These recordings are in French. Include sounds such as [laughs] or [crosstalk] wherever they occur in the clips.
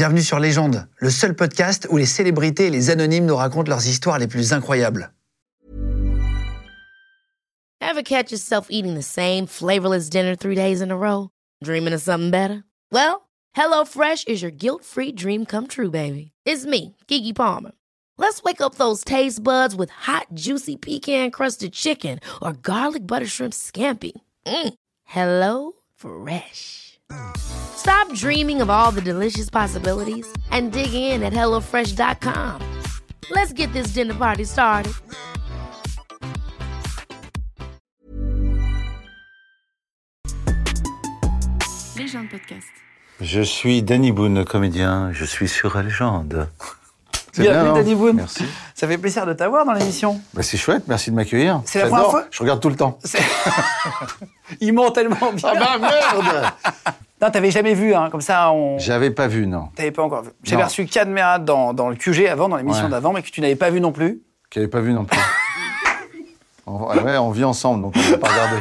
Bienvenue sur Légende, le seul podcast où les célébrités et les anonymes nous racontent leurs histoires les plus incroyables. Ever catch yourself eating the same flavorless dinner three days in a row? Dreaming of something better? Well, HelloFresh is your guilt-free dream come true, baby. It's me, Kiki Palmer. Let's wake up those taste buds with hot, juicy pecan-crusted chicken or garlic butter shrimp scampi. Mm. Hello Fresh. Stop dreaming of all the delicious possibilities and dig in at HelloFresh.com. Let's get this dinner party started. Légende podcast. Je suis Danny Boone, comédien. Je suis sur la légende. [laughs] Bienvenue, Danny Boone. Merci. Ça fait plaisir de t'avoir dans l'émission. Bah, c'est chouette, merci de m'accueillir. C'est la première fois Je regarde tout le temps. [laughs] Il ment tellement bien. bah merde [laughs] Non, t'avais jamais vu, hein, comme ça, on. J'avais pas vu, non. T'avais pas encore vu. J'avais reçu Kad Merad dans, dans le QG avant, dans l'émission Ouais. d'avant, mais que tu n'avais pas vu non plus. Qui avait pas vu non plus. [laughs] on, ouais, on vit ensemble, donc on va pas regarder.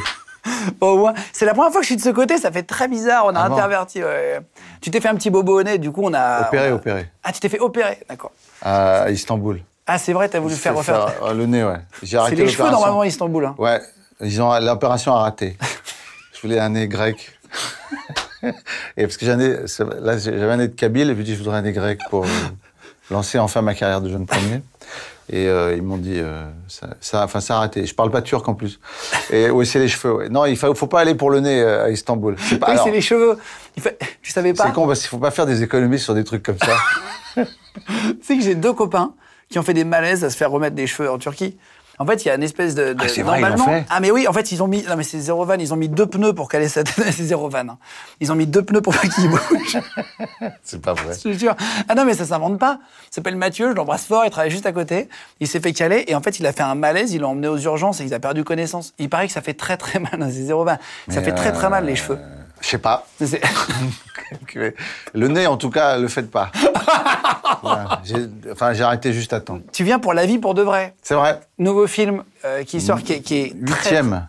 Bon, [laughs] au moins, c'est la première fois que je suis de ce côté, ça fait très bizarre, on a Ah interverti. ouais. Tu t'es fait un petit bobo au nez, du coup on a. Opéré, on a- opéré. Ah, tu t'es fait opérer, d'accord. À Istanbul. Ah, c'est vrai, t'as voulu faire refaire. euh, le nez, ouais. J'ai C'est arrêté les cheveux normalement à Istanbul. Hein. Ouais, l'opération a raté. [laughs] je voulais un nez grec. [laughs] et parce que c'est- j'avais un nez de Kabyle et puis je voudrais un nez grec pour euh, [laughs] lancer enfin ma carrière de jeune premier. Et euh, ils m'ont dit, euh, ça, ça, enfin ça a arrêté. Je parle pas turc en plus. Et oui, c'est les cheveux. ouais. Non, il faut, faut pas aller pour le nez à Istanbul. C'est pas. Oui, c'est les cheveux. Il fait- Tu savais pas c'est con parce qu'il faut pas faire des économies sur des trucs comme ça. [laughs] Tu sais que j'ai deux copains qui ont fait des malaises à se faire remettre des cheveux en Turquie. En fait, il y a une espèce de. de- Ah, c'est vrai, ils l'ont fait Ah, mais oui, en fait, ils ont mis. Non, mais c'est zéro van. Ils ont mis deux pneus pour caler sa tête. [laughs] c'est zéro van. hein. Ils ont mis deux pneus pour pas qu'il [laughs] bouge. c'est pas vrai. je te jure. Ah non, mais ça s'invente pas. Il s'appelle Mathieu, je l'embrasse fort, il travaille juste à côté. Il s'est fait caler et en fait, il a fait un malaise, il l'a emmené aux urgences et il a perdu connaissance. Il paraît que ça fait très très mal. hein, C'est zéro van. Ça Mais, fait très très mal, les euh, cheveux. Je sais pas. [laughs] Le nez, en tout cas, le faites pas. [laughs] Voilà. J'ai- Enfin, j'ai arrêté juste à temps. tu viens pour la vie pour de vrai. C'est vrai. Nouveau film euh, qui sort, qui est. qui est très- Huitième.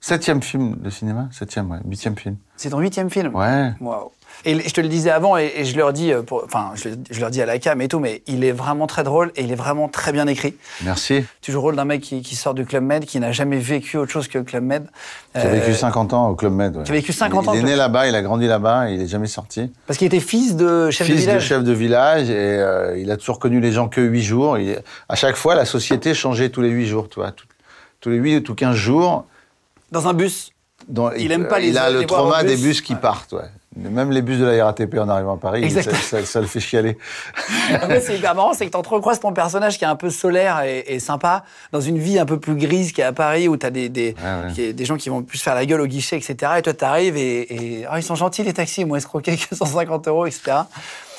Septième film de cinéma Septième, ouais. Huitième film. C'est ton huitième film? Ouais. Waouh. Et je te le disais avant, et, et je leur dis, euh, pour- enfin, je, le- je leur dis à la cam et tout, mais il est vraiment très drôle et il est vraiment très bien écrit. Merci. Tu joues le rôle d'un mec qui, qui sort du Club Med, qui n'a jamais vécu autre chose que le Club Med. Qui a Euh, vécu 50 ans au Club Med. ouais. qui a vécu 50 il, ans Il est né là-bas, il a grandi là-bas, il est jamais sorti. Parce qu'il était fils de chef Fils de village. chef de village, et euh, il a toujours connu les gens que huit jours. Il- à chaque fois, la société changeait tous les huit jours, tu vois. Tout- tous les huit ou tous 15 jours. Dans un bus. Il aime pas les- Il a les le trauma des bus qui Ouais. partent, ouais. Même les bus de la RATP en arrivant à Paris, ça, Exactement. ça- ça le fait chialer. [laughs] C'est hyper marrant, c'est que tu entrecroises ton personnage qui est un peu solaire et, et sympa, dans une vie un peu plus grise qui est à Paris, où tu as des, des, ouais. qui est- des gens qui vont plus faire la gueule au guichet, etc. Et toi, tu arrives et, et, Ah, ils sont gentils, les taxis, ils m'ont escroqué que 150 euros, etc.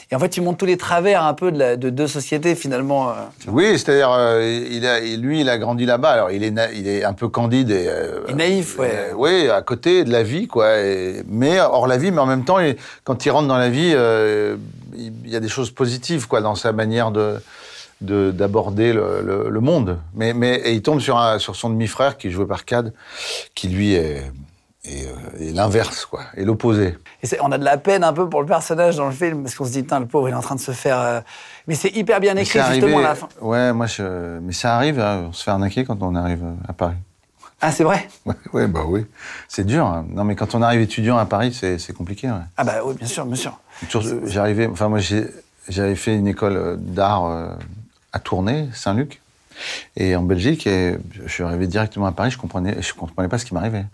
Et en fait, tu montres tous les travers un peu de, la- de deux sociétés, finalement. euh. Oui, c'est-à-dire, euh, il a, lui, il a grandi là-bas. Alors, il est, il est un peu candide et, euh, Et naïf, ouais. euh, oui, à côté de la vie, quoi. Et- mais hors la vie, mais en même temps, il- quand il rentre dans la vie, euh, il y a des choses positives, quoi, dans sa manière de de- d'aborder le, le- le monde. Mais, mais et il tombe sur, un, sur son demi-frère qui est joué par Cad, qui lui est, euh, est l'inverse, quoi, l'opposé. Et c'est- on a de la peine un peu pour le personnage dans le film, parce qu'on se dit, le pauvre, il est en train de se faire. euh, Mais c'est hyper bien écrit, justement, à la fin. Ouais, moi, je, mais ça arrive, hein, on se fait arnaquer quand on arrive à Paris. Ah, c'est vrai? [laughs] Ouais, ouais, bah oui. C'est dur. hein. Non, mais quand on arrive étudiant à Paris, c'est compliqué. ouais. Ah, bah oui, bien sûr, bien sûr. J'arrivais, enfin moi j'avais fait une école euh, d'art euh, à Tournai, Saint-Luc, et en Belgique, et je suis arrivé directement à Paris, je comprenais, je comprenais pas ce qui m'arrivait.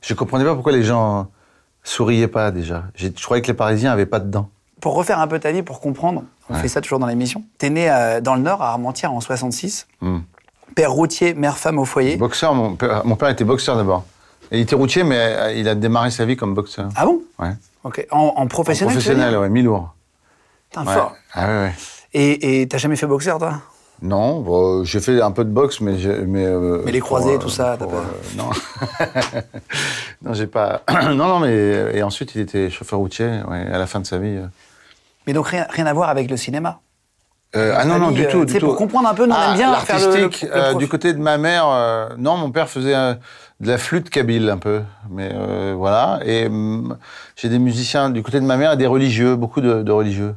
Je comprenais pas pourquoi les gens souriaient pas déjà. Je croyais que les Parisiens avaient pas de dents. Pour refaire un peu ta vie, pour comprendre, on Ouais. fait ça toujours dans l'émission. T'es né euh, dans le Nord, à Armentières, en 66. Hmm. Père routier, mère femme au foyer. Boxeur, mon père, mon père était boxeur d'abord. Il était routier, mais euh, il a démarré sa vie comme boxeur. Ah bon? Ouais. Ok. En, en professionnel, veux Professionnel, ouais, mi-lourd. Putain, Ouais. fort. Ah ouais, et t'as jamais fait boxeur, toi? Non, bon, j'ai fait un peu de boxe, mais mais euh, Mais les croisés, euh, tout ça, t'as pour, pas- euh, [laughs] non, non, j'ai pas. [clears throat] non, non, mais et ensuite il était chauffeur routier, ouais, à la fin de sa vie. euh. Mais donc rien, rien à voir avec le cinéma? Euh, ah non, non, du euh, tout, tout. pour comprendre un peu, nous, on Ah, aime bien faire le- le- euh, du côté de ma mère, euh, non, mon père faisait euh, de la flûte kabyle un peu, mais euh, voilà. Et hum, j'ai des musiciens du côté de ma mère et des religieux, beaucoup de, de religieux.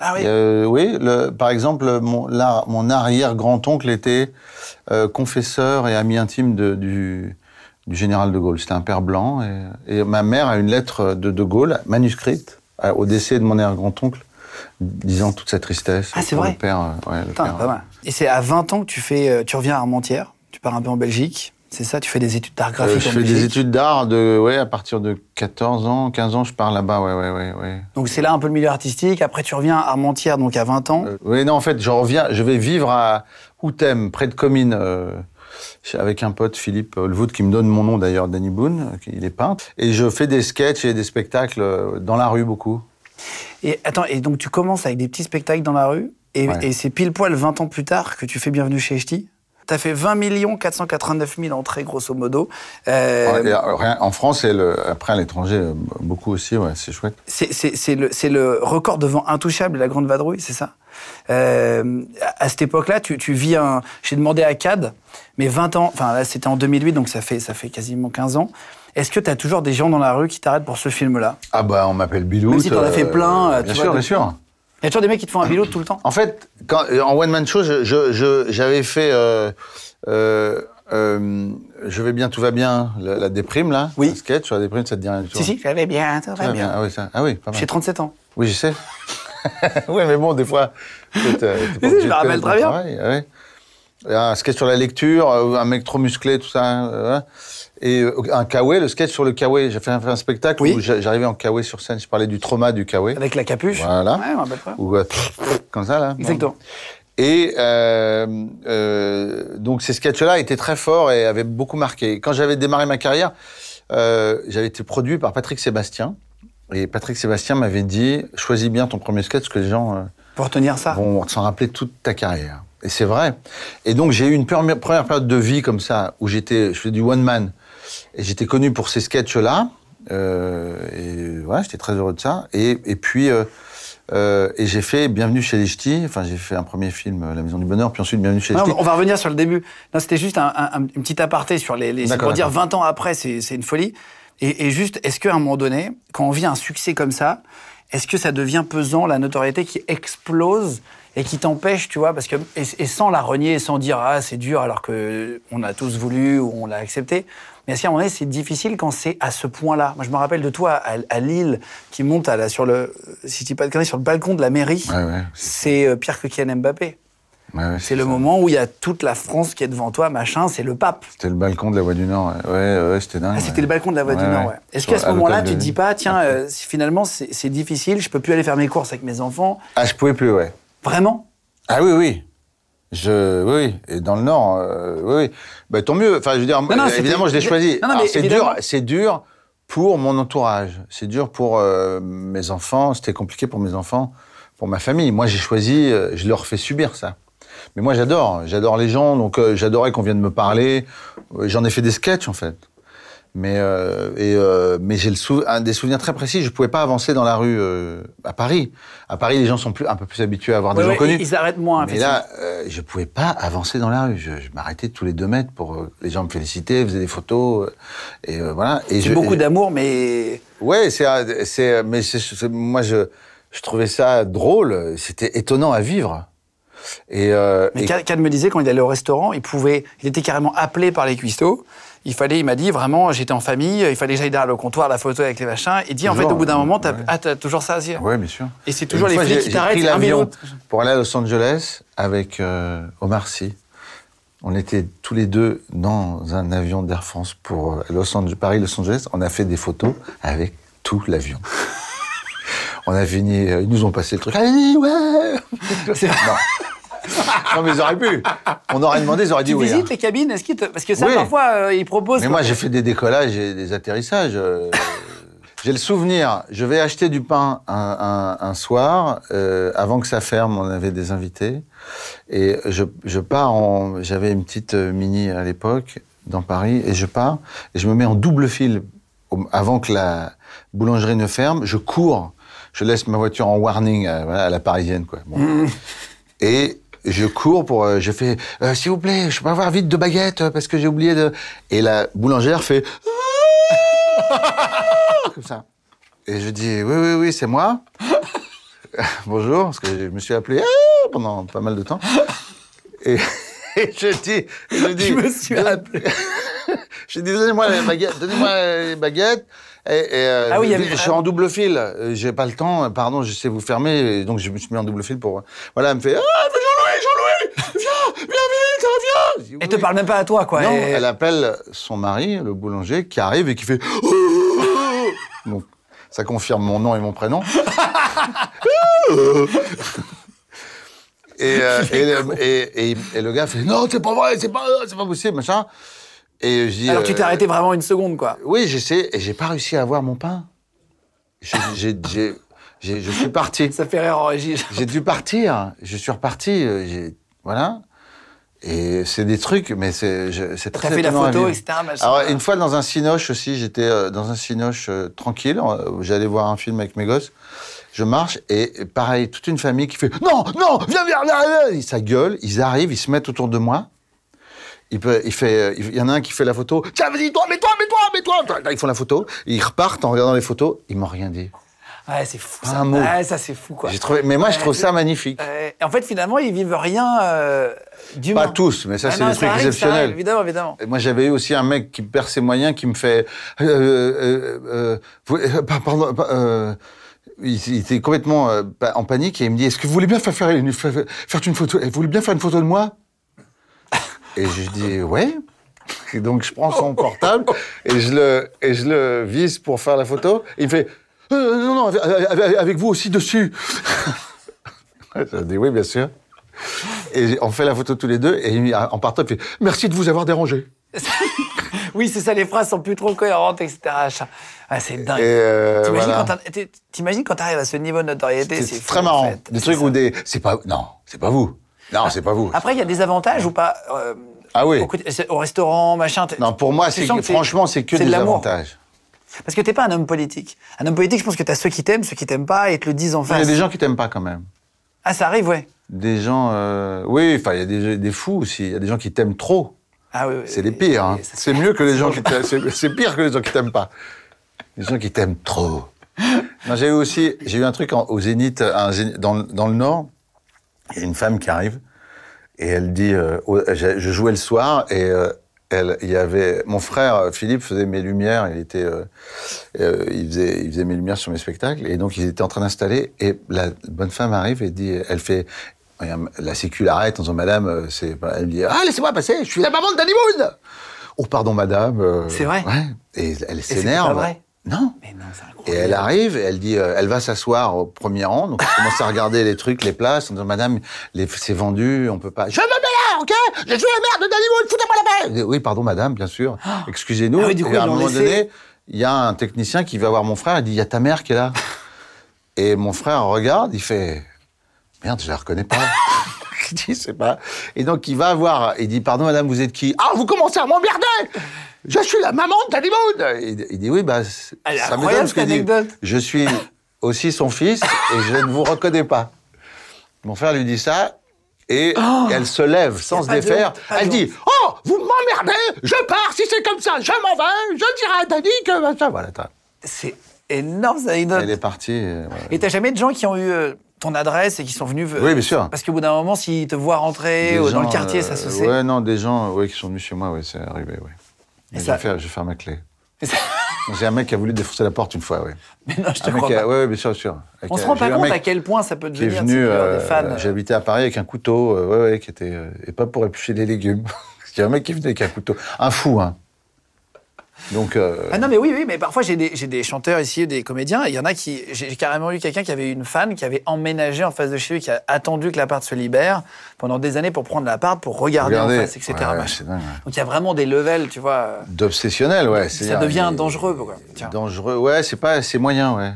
Ah oui. Euh, oui, le- par exemple, mon, arrière-grand-oncle était euh, confesseur et ami intime de- du, du général de Gaulle. C'était un père blanc. Et, et ma mère a une lettre de de Gaulle, manuscrite, à- au décès de mon arrière-grand-oncle, disant toute sa tristesse. Ah, c'est vrai Le père, euh, ouais, le Putain, père, pas mal. Et c'est à 20 ans que tu, fais, tu reviens à Armentières, tu pars un peu en Belgique, c'est ça Tu fais des études d'art Euh, graphique je en fais des études d'art de, ouais, à partir de 14 ans, 15 ans, je pars là-bas, ouais, ouais, ouais, ouais. Donc c'est là un peu le milieu artistique. Après, tu reviens à Armentières, donc à 20 ans. Euh, oui, non, en fait, je reviens, je vais vivre à Outem, près de Comines, euh, avec un pote, Philippe Holwood, qui me donne mon nom d'ailleurs, Danny Boone, il est peintre. Et je fais des sketchs et des spectacles dans la rue beaucoup. Et attends, et donc tu commences avec des petits spectacles dans la rue, et, Ouais. et c'est pile poil 20 ans plus tard que tu fais Bienvenue chez Ch'ti. T'as fait 20 489 000 entrées, grosso modo. Euh, euh, en France et le, après à l'étranger, euh, beaucoup aussi, ouais, c'est chouette. c'est- le, record devant Intouchable La Grande Vadrouille, c'est ça? Euh, à, cette époque-là, tu, tu vis un... J'ai demandé à CAD, mais 20 ans... Enfin, là, c'était en 2008, donc ça fait, ça fait quasiment 15 ans. Est-ce que tu as toujours des gens dans la rue qui t'arrêtent pour ce film-là? Ah bah, on m'appelle Bilou. Même si t'en as fait plein, euh, bien tu sûr, vois, bien sûr. Il y a toujours des mecs qui te font un [clears throat] bilot tout le temps En fait, quand, en one man show, je- je- je- j'avais fait. euh, euh, euh, je vais bien, tout va bien, la, la déprime là. Oui. Un sketch sur la déprime, ça te dit rien du tout. Si, si, j'allais bien, ça Tout va va bien. Ah oui, ça. Ah oui, pas mal. J'ai 37 ans. Oui, je sais. [laughs] oui, mais bon, des fois. Mais si, je me rappelle très bien. travail, ouais. Et Un sketch sur la lecture, un mec trop musclé, tout ça. euh, voilà. Et euh, un kawaii, le sketch sur le kawaii. J'ai fait un, spectacle Oui. où j'a- j'arrivais en kawaii sur scène. Je parlais du trauma du kawaii. Avec la capuche Voilà. Ouais, rappelle pas. Ou euh, [laughs] comme ça, là. Exactement. Et euh, euh, donc ces sketchs-là étaient très forts et avaient beaucoup marqué. Quand j'avais démarré ma carrière, j'avais été produit par Patrick Sébastien. Et Patrick Sébastien m'avait dit choisis bien ton premier sketch, parce que les gens Pour retenir ça. vont s'en rappeler toute ta carrière. Et c'est vrai. Et donc j'ai eu une première, première période de vie comme ça, où j'étais, je faisais du one man, et j'étais connu pour ces sketchs-là. Euh, et voilà, j'étais très heureux de ça. Et, et puis, euh, euh, et j'ai fait Bienvenue chez les Ch'tis. Enfin, j'ai fait un premier film, La Maison du Bonheur, puis ensuite Bienvenue chez les Ch'tis. on va revenir sur le début. Non, c'était juste un, un- un- une petite aparté sur les. les pour dire d'accord. 20 ans après, c'est c'est une folie. Et, et juste, est-ce qu'à un moment donné, quand on vit un succès comme ça, est-ce que ça devient pesant, la notoriété qui explose et qui t'empêche, tu vois, parce que et, et sans la renier, sans dire ah c'est dur alors que on a tous voulu ou on l'a accepté. Mais est-ce qu'à un moment donné, c'est difficile quand c'est à ce point-là? Moi, je me rappelle de toi à, à Lille qui monte à la, sur le, si dis pas de sur le balcon de la mairie. Ouais, ouais, C'est euh, pire que Kylian Mbappé. Ouais, C'est le ça. moment où il y a toute la France qui est devant toi, machin, c'est le pape. C'était le balcon de la Voix du Nord. Ouais, ouais, ouais, c'était dingue. Ah, c'était le balcon de la Voix du Nord, ouais. Est-ce qu'à ce à moment-là, tu te dis pas, tiens, euh, si finalement, c'est c'est difficile, je peux plus aller faire mes courses avec mes enfants? Ah, je pouvais plus, ouais. Vraiment? Ah oui, oui. Je, oui, oui. Et dans le Nord, euh, oui, oui. Bah, tant mieux. Enfin, je veux dire, non, euh, évidemment, je l'ai choisi. C'est évidemment. dur, c'est dur pour mon entourage. C'est dur pour euh, mes enfants. C'était compliqué pour mes enfants, pour ma famille. Moi, j'ai choisi. euh, je leur fais subir ça. Mais moi, j'adore. J'adore les gens. Donc, j'adorais qu'on vienne me parler. J'en ai fait des sketchs, en fait. Mais, euh, et, euh, mais j'ai un des souvenirs très précis. Je pouvais pas avancer dans la rue euh, à Paris. À Paris, les gens sont plus, un peu plus habitués à voir des Ouais, gens ouais, connus. Ils arrêtent moins, Mais là, euh, je pouvais pas avancer dans la rue. Je, je m'arrêtais tous les deux mètres pour euh, les gens me félicitaient, faisaient des photos, euh, et voilà. C'est beaucoup d'amour, mais Ouais, c'est, c'est, mais moi je, je trouvais ça drôle. C'était étonnant à vivre. Et, euh, Mais et- me disait quand il allait au restaurant, il pouvait, il était carrément appelé par les cuistots. Il fallait, il m'a dit vraiment, j'étais en famille, il fallait que j'aille derrière le comptoir, la photo avec les machins. Il dit en fait, au bout d'un moment, t'as ouais. ah, t'as toujours ça à dire. ouais, bien sûr. Et c'est toujours les flics qui t'arrêtent. l'avion pour aller à Los Angeles avec euh, Omar Sy. On était tous les deux dans un avion d'Air France pour euh, Los Angeles, Paris-Los Angeles. On a fait des photos avec tout l'avion. [laughs] On a fini, euh, ils nous ont passé le truc. Allez, ouais [laughs] non. [laughs] non, mais ils auraient pu. On aurait demandé, ils auraient dit Tu oui. visites hein. les cabines Est-ce qu'ils te- Parce que ça, Oui. parfois, euh, ils proposent. Mais moi, j'ai fait des décollages et des atterrissages. euh, [laughs] J'ai le souvenir, je vais acheter du pain un, un- un soir, euh, avant que ça ferme, on avait des invités, et je, je pars en... J'avais une petite mini à l'époque, dans Paris, et je pars, et je me mets en double fil avant que la boulangerie ne ferme, je cours, je laisse ma voiture en warning à, voilà, à la parisienne, quoi. Bon. Et je cours pour. euh, je fais euh, S'il vous plaît, je peux avoir vite deux baguettes euh, parce que j'ai oublié de. Et la boulangère fait. [laughs] Comme ça. Et je dis Oui, oui, oui, c'est moi. [laughs] bonjour, parce que je me suis appelé Ah pendant pas mal de temps. Et, [laughs] et je dis, je dis, Je me suis appelé. je dis, donnez-moi les baguettes, donnez-moi les baguettes. Et, et, euh, Ah oui, avait je suis en double fil. J'ai pas le temps. Pardon, je sais vous fermer. Donc je me suis mis en double fil pour. Voilà, elle me fait Ah, viens, viens vite, viens. Je dis, Elle te parle même pas à toi, quoi. Non, Et- elle appelle son mari, le boulanger, qui arrive et qui fait. Donc, ça confirme mon nom et mon prénom. et, euh, et, [laughs] le- et- et- et le gars fait Non, c'est pas vrai, c'est pas, c'est pas possible, machin. Et je dis. Alors tu t'es euh, arrêté vraiment une seconde, quoi. Oui, j'essaie, et j'ai pas réussi à avoir mon pain. J'ai- j'ai- j'ai- j'ai- je suis parti. Ça fait rire en régie. J'ai dû partir. Je suis reparti. euh, j'ai- Voilà. Et c'est des trucs, mais c'est c'est très T'as fait la photo, etc. Alors, une fois dans un cinoche aussi, j'étais euh, dans un cinoche euh, tranquille, j'allais voir un film avec mes gosses. Je marche et pareil, toute une famille qui fait Non, non, viens, viens, viens, viens Ça gueule, ils arrivent, ils se mettent autour de moi. Il, peut, il, fait, euh, il y en a un qui fait la photo. Tiens, vas-y, toi, mets-toi, mets-toi, mets-toi. Ils font la photo. Ils repartent en regardant les photos. Ils m'ont rien dit. Ouais, c'est fou. Pas ça. un mot. Ouais, ça c'est fou, quoi. Trouvé, mais moi, je trouve ça magnifique. En fait, finalement, ils vivent rien euh, d'humain. Pas tous, mais ça, Ah c'est des trucs exceptionnels. évidemment, évidemment. Et Moi, j'avais eu aussi un mec qui perd ses moyens, qui me fait. euh, euh, pardon, pa- il, il était complètement euh, en panique et il me dit Est-ce que vous voulez bien faire, faire, une, faire, faire une photo? Vous voulez bien faire une photo de moi? Et je dis Ouais. Et donc, je prends son [laughs] portable et je le, et je le vise pour faire la photo. Et il me fait Euh, Non, non, avec, avec- avec vous aussi dessus. [laughs] je dis Oui, bien sûr. Et on fait la photo tous les deux et en partant, il fait Merci de vous avoir dérangé. [laughs] Oui, c'est ça, les phrases sont plus trop cohérentes, etc. Ah, c'est dingue. Euh, T'imagines voilà. quand t'arrives à ce niveau de notoriété, C'est c'est très fou, marrant. en fait. Des trucs ça. où des. C'est pas. Non, c'est pas vous. Non, c'est pas vous. Après, il y a des avantages ou pas euh, Ah oui. au, restaurant, machin. Non, pour moi, c'est franchement, c'est que des avantages. Parce que t'es pas un homme politique. Un homme politique, je pense que t'as ceux qui t'aiment, ceux qui t'aiment pas, et te le disent en Il y a face. des gens qui t'aiment pas quand même. Ah, ça arrive, ouais. Des gens. euh, Oui, enfin, il y a des, des fous aussi. Il y a des gens qui t'aiment trop. Ah oui, oui, C'est les pires. hein. C'est mieux que les gens qui [laughs] t'aiment. C'est pire que les gens qui t'aiment pas. Les gens qui t'aiment trop. Non, j'ai eu aussi. J'ai eu un truc en- au Zénith, un Zénith- dans, le- dans le Nord. Il y a une femme qui arrive et elle dit. euh, je jouais le soir et. euh, elle, il y avait mon frère euh, Philippe faisait mes lumières. Il était, euh, euh, il faisait, il faisait mes lumières sur mes spectacles et donc ils étaient en train d'installer. Et la bonne femme arrive et dit, elle fait, la sécu l'arrête en disant Madame, c'est, elle me dit ah laissez-moi passer, je suis la maman de Danny. Oh pardon Madame. euh, C'est vrai Ouais. Et elle s'énerve. Non. Mais non, c'est Et elle arrive, et elle dit, euh, elle va s'asseoir au premier rang, donc elle commence à regarder les trucs, les places, en disant, Madame, c'est vendu, on peut pas. Je me mets là, ok? Je suis la mère de Danny Boone, foutez-moi la paix Oui, pardon, Madame, bien sûr. Excusez-nous. Ah oui, du coup, et à un moment laissé. donné, il y a un technicien qui va voir mon frère, il dit, il y a ta mère qui est là. et mon frère regarde, il fait, merde, je la reconnais pas. [laughs] il dit, c'est pas. Et donc, il va voir, il dit, pardon, Madame, vous êtes qui? Ah, vous commencez à m'emmerder Je suis la maman de Boone Il, il dit, oui, bah, Elle ça incroyable, m'étonne ce qu'il dit. Je suis aussi son fils et je ne vous reconnais pas. Mon frère lui dit ça et elle se lève sans se défaire. honte, Elle dit Oh, vous m'emmerdez, je pars, si c'est comme ça, je m'en vais, je dirai à Danny que. Ça, voilà, t'as- C'est énorme, cette anecdote. elle est partie. euh. Et t'as jamais de gens qui ont eu euh, ton adresse et qui sont venus. euh, Oui, bien sûr. Parce qu'au bout d'un moment, s'ils te voient rentrer ou dans le quartier, euh, ça se sait. Ouais, non, des gens ouais, qui sont venus chez moi, ouais, c'est arrivé, ouais. Ça- Je, vais faire, je vais faire ma clé. Ça- [laughs] J'ai un mec qui a voulu défoncer la porte une fois, ouais. Mais non, je te Un crois qui a- pas. ouais, bien sûr, bien sûr. Avec- On se j'ai rend pas compte à quel point ça peut qui est devenir venu. peux avoir euh, des fans. J'habitais à Paris avec un couteau, euh, ouais, ouais, qui était euh, et pas pour éplucher les légumes. [laughs] Il y a un mec qui venait avec un couteau, un fou, hein. Donc. euh, Ah non, mais oui, oui, mais parfois j'ai des, chanteurs ici, des comédiens, il y en a qui. J'ai carrément eu quelqu'un qui avait une fan qui avait emménagé en face de chez lui, qui a attendu que l'appart se libère pendant des années pour prendre l'appart, pour regarder regardez, en face, etc. ouais, ouais, machin. c'est dingue, ouais. Donc il y a vraiment des levels, tu vois. D'obsessionnel, ouais. Ça devient dangereux, quoi. Tiens. Dangereux, ouais, c'est pas, c'est moyen, ouais.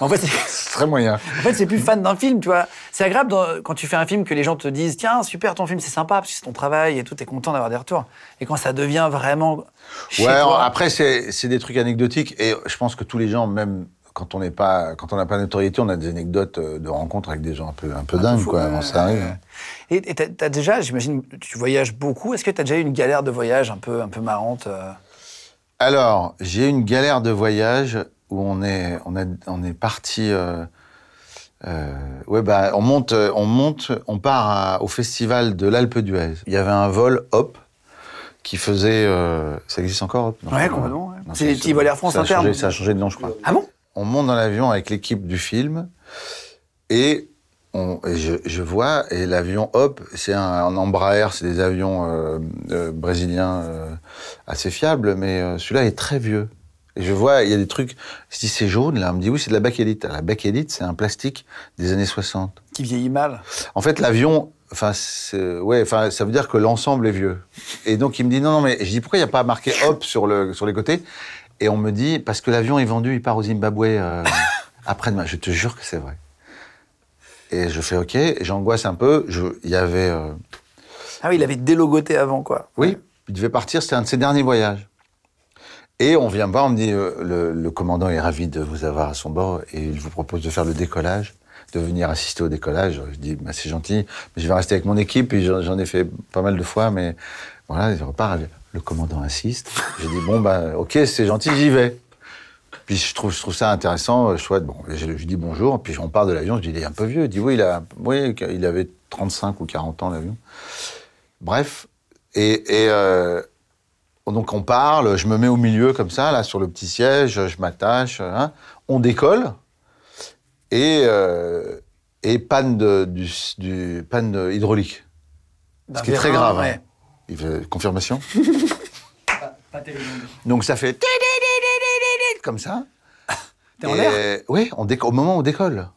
En fait, [laughs] c'est- très moyen. En fait, c'est plus fan d'un film, tu vois. C'est agréable dans- quand tu fais un film que les gens te disent Tiens, super ton film, c'est sympa, parce que c'est ton travail et tout, t'es content d'avoir des retours. Et quand ça devient vraiment. Chez ouais, toi, après, c'est des trucs anecdotiques. Et je pense que tous les gens, même quand on n'est pas, quand on n'a pas de notoriété, on a des anecdotes euh, de rencontres avec des gens un peu, un peu dingues, fou, quoi. Bon, ça arrive. ouais. Et t'as t'as déjà, j'imagine, tu voyages beaucoup. Est-ce que t'as déjà eu une galère de voyage un peu, un peu marrante euh? Alors, j'ai eu une galère de voyage où on est, on a- on est parti. euh, Euh, ouais, bah, on monte, on monte, on part à- au festival de l'Alpe d'Huez. Il y avait un vol Hop qui faisait. euh, ça existe encore Hop? Non, Ouais, pas- complètement, ouais. C'est les petits vols Air France ça a internes. changé- Ça a changé de nom, je crois. Ah bon? On monte dans l'avion avec l'équipe du film et, on, et je, je vois, et l'avion, hop, c'est un, un Embraer, c'est des avions brésiliens assez fiables, mais celui-là est très vieux. Et je vois, il y a des trucs, je dis c'est jaune, là, on me dit oui, c'est de la bakélite. La bakélite, c'est un plastique des années 60. Qui vieillit mal. En fait, l'avion, enfin, ouais, enfin, ça veut dire que l'ensemble est vieux. Et donc, il me dit non, non, mais je dis pourquoi il n'y a pas marqué hop sur le sur les côtés? Et on me dit parce que l'avion est vendu, il part au Zimbabwe euh, [laughs] après-demain. Je te jure que c'est vrai. Et je fais ok, j'angoisse un peu. Il y avait, euh, Ah oui, il avait délogoté avant, quoi. oui, il devait partir. C'était un de ses derniers voyages. Et on vient me voir, on me dit euh, le, commandant est ravi de vous avoir à son bord et il vous propose de faire le décollage, de venir assister au décollage. Je dis bah, c'est gentil, mais je vais rester avec mon équipe j'en ai fait pas mal de fois, mais voilà, il repart. Le commandant insiste. J'ai dit bon bah ok c'est gentil, j'y vais. Puis je trouve, je ça intéressant, euh, chouette. Bon, je, je lui dis bonjour, puis on part de l'avion. Je dis il est un peu vieux. Il dit oui, il a, oui, il avait 35 ou 40 ans l'avion. Bref, et, euh, donc on parle, je me mets au milieu comme ça, là, sur le petit siège, je m'attache, hein. on décolle, et, euh, et panne, de, du, du- panne de hydraulique. Ce qui est très grave. hein. Ouais. Il fait- confirmation [laughs] Donc ça fait comme ça. T'es en l'air? Oui, on déco- au moment où on décolle.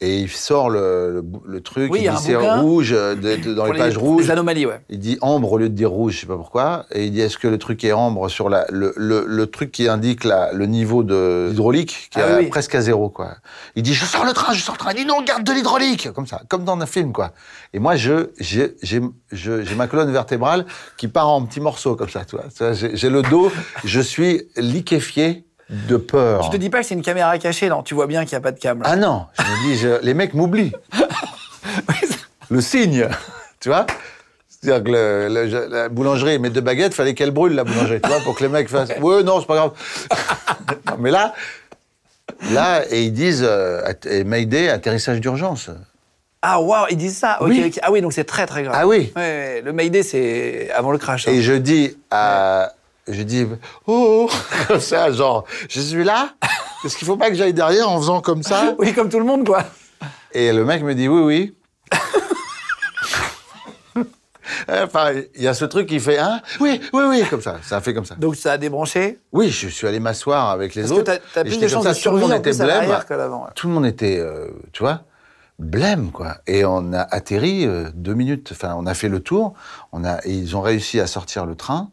Et il sort le, le bou- le truc, Oui, il dit c'est rouge, euh, de- de- dans les pages rouges. Les anomalies, ouais. Il dit ambre au lieu de dire rouge, je sais pas pourquoi. Et il dit est-ce que le truc est ambre sur la, le, truc qui indique la, le niveau de hydraulique qui Ah est oui. presque à zéro quoi. Il dit je sors le train, je sors le train. Il dit non, garde de l'hydraulique comme ça, comme dans un film quoi. Et moi je j'ai j'ai je- j'ai ma colonne vertébrale qui part en petits morceaux comme ça, tu vois. J'ai le dos, je suis liquéfié de peur. Tu te dis pas que c'est une caméra cachée, non Tu vois bien qu'il n'y a pas de là. Ah non, je me dis, je- les mecs m'oublient. [laughs] le signe, tu vois C'est-à-dire que le- le- je- la boulangerie met deux baguettes, fallait qu'elle brûle la boulangerie, tu vois, pour que les mecs fassent. Ouais, non, c'est pas grave. [laughs] Non, mais là, là, et ils disent, euh, et Mayday, atterrissage d'urgence. Ah, waouh, ils disent ça Oui. Ah oui, donc c'est très très grave. Ah oui. Ouais, ouais, le Mayday, c'est avant le crash. hein. Et je dis à. Je dis, oh, [laughs] comme ça, genre, je suis là Est-ce qu'il faut pas que j'aille derrière en faisant comme ça Oui, comme tout le monde, quoi. Et le mec me dit oui, oui. [laughs] enfin, il y a ce truc qui fait hein Oui, oui, oui, comme ça. Ça a fait comme ça. Donc ça a débranché. Oui, je suis allé m'asseoir avec les Parce que autres. t'as plus de chances de monde en était plus à blême. l'arrière qu'à l'avant. ouais. Tout le monde était, euh, tu vois, blême, quoi. Et on a atterri euh, deux minutes. Enfin, on a fait le tour. On a, et ils ont réussi à sortir le train.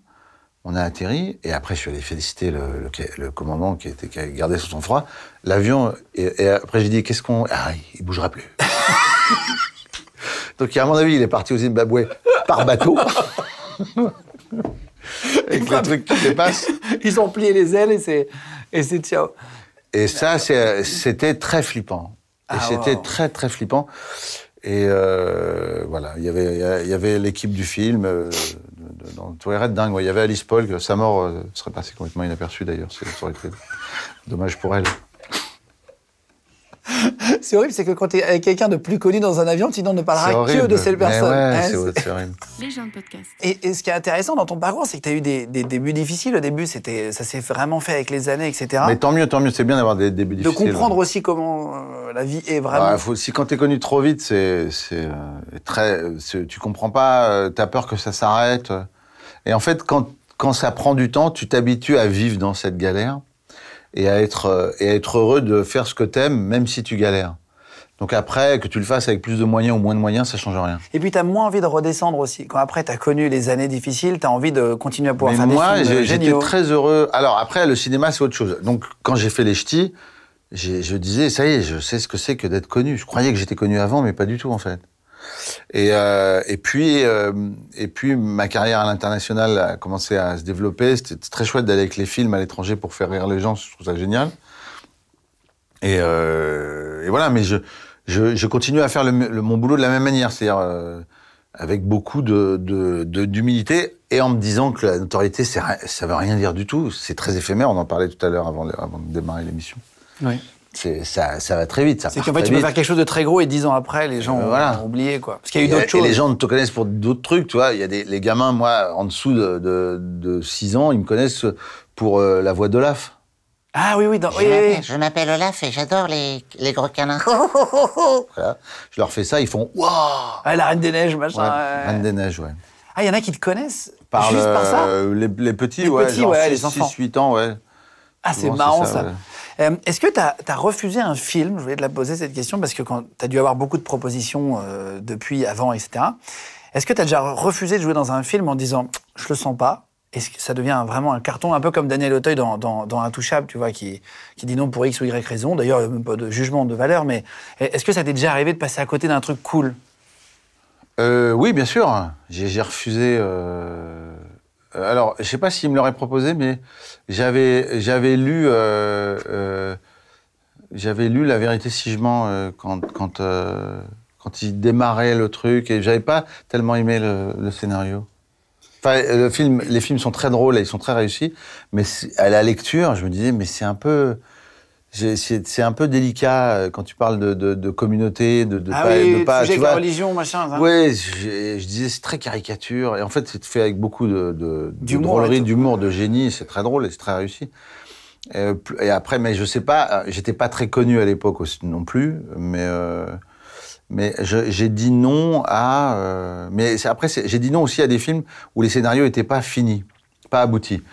On a atterri. Et après, je suis allé féliciter le, le, le commandant qui, était, qui a gardé son sang-froid. L'avion. Et, et après, j'ai dit qu'est-ce qu'on. Ah, il bougera plus. [laughs] Donc, à mon avis, il est parti au Zimbabwe par bateau. [laughs] Avec le truc qui dépasse. Ils ont plié les ailes et c'est et c'est ciao. Et ça, c'était très flippant. Et Ah, c'était wow. très, très flippant. Et euh, voilà, il y avait, il y avait l'équipe du film. Euh, dans Toilette dingue. Il y avait Alice Paul, sa mort euh, serait passée complètement inaperçue d'ailleurs. Ça aurait été dommage pour elle. [laughs] C'est horrible, c'est que quand t'es avec quelqu'un de plus connu dans un avion, sinon on ne parlera que de cette personne. ouais, Hein, c'est horrible. [laughs] Les gens de podcast. Et, et ce qui est intéressant dans ton parcours, c'est que tu as eu des, des débuts difficiles. Au début, c'était, ça s'est vraiment fait avec les années, etc. Mais tant mieux, tant mieux. C'est bien d'avoir des débuts de difficiles. comprendre aussi comment euh, la vie est vraiment. Ouais, faut, si quand t'es connu trop vite, c'est c'est, euh, très, tu comprends pas, euh, t'as peur que ça s'arrête. Et en fait, quand quand ça prend du temps, tu t'habitues à vivre dans cette galère et à être euh, et à être heureux de faire ce que t'aimes, même si tu galères. Donc après, que tu le fasses avec plus de moyens ou moins de moyens, ça change rien. Et puis, tu as moins envie de redescendre aussi. Quand après, tu as connu les années difficiles, tu as envie de continuer à pouvoir Mais faire moi, des films j'ai- j'étais géniaux. très heureux. Alors après, le cinéma, c'est autre chose. Donc quand j'ai fait les ch'tis, je disais, ça y est, je sais ce que c'est que d'être connu. Je croyais que j'étais connu avant, mais pas du tout en fait. Et, euh, et puis, euh, et puis ma carrière à l'international a commencé à se développer. C'était très chouette d'aller avec les films à l'étranger pour faire rire les gens. Je trouve ça génial. Et, euh, voilà, mais je, continue à faire mon boulot de la même manière, c'est-à-dire avec beaucoup d'humilité et en me disant que la notoriété, c'est ça veut rien dire du tout. C'est très éphémère. On en parlait tout à l'heure avant, avant de démarrer l'émission. Oui. C'est ça, ça va très vite. ça C'est qu'en fait, tu peux vite. faire quelque chose de très gros et dix ans après, les gens Euh, ont- voilà. ont oublié, quoi. Parce qu'il y a eu d'autres choses. Et les gens te connaissent pour d'autres trucs, tu vois. Il y a des les gamins, moi, en dessous de, de, de 6 ans, ils me connaissent pour euh, la voix d'Olaf. Ah oui, oui, dans- Je oui, m'appelle- oui. Je m'appelle Olaf et j'adore les, les gros canins. [laughs] Voilà. Je leur fais ça, ils font Waouh Ah, la Reine des Neiges, machin. ouais, ouais. Reine des Neiges, ouais. Ah, il y en a qui te connaissent Par juste le- par ça les, les petits, Les ouais, petits, genre ouais, 6, les enfants. 8 ans, ouais. Ah, c'est marrant ça, ça. Euh, Est-ce que tu as, refusé un film? Je voulais te la poser cette question parce que tu as dû avoir beaucoup de propositions euh, depuis, avant, etc. Est-ce que tu as déjà refusé de jouer dans un film en disant je le sens pas Est-ce que ça devient vraiment un carton, un peu comme Daniel Auteuil dans, dans, Intouchable, tu vois, qui, qui dit non pour X ou Y raison. D'ailleurs, pas de jugement de valeur, mais est-ce que ça t'est déjà arrivé de passer à côté d'un truc cool? Euh, oui, bien sûr. J'ai refusé. Alors, je sais pas s'il me l'aurait proposé, mais j'avais j'avais lu euh, euh, j'avais lu La vérité si je mens euh, quand quand euh, quand il démarrait le truc et j'avais pas tellement aimé le, le scénario. Enfin, le film, les films sont très drôles et ils sont très réussis, mais à la lecture, je me disais, mais c'est un peu, c'est un peu délicat euh, quand tu parles de, de, de communauté, de, de Ah pas, oui, de pas, sujet tu vois, religion, machin. Ouais, je, je disais c'est très caricature et en fait c'est fait avec beaucoup de, de, drôlerie, d'humour, de génie. C'est très drôle et c'est très réussi. Et, pl- et après, mais je sais pas, euh, j'étais pas très connu à l'époque non plus, mais euh, mais j'ai dit non à. euh, mais après j'ai dit non aussi à des films où les scénarios étaient pas finis, pas aboutis.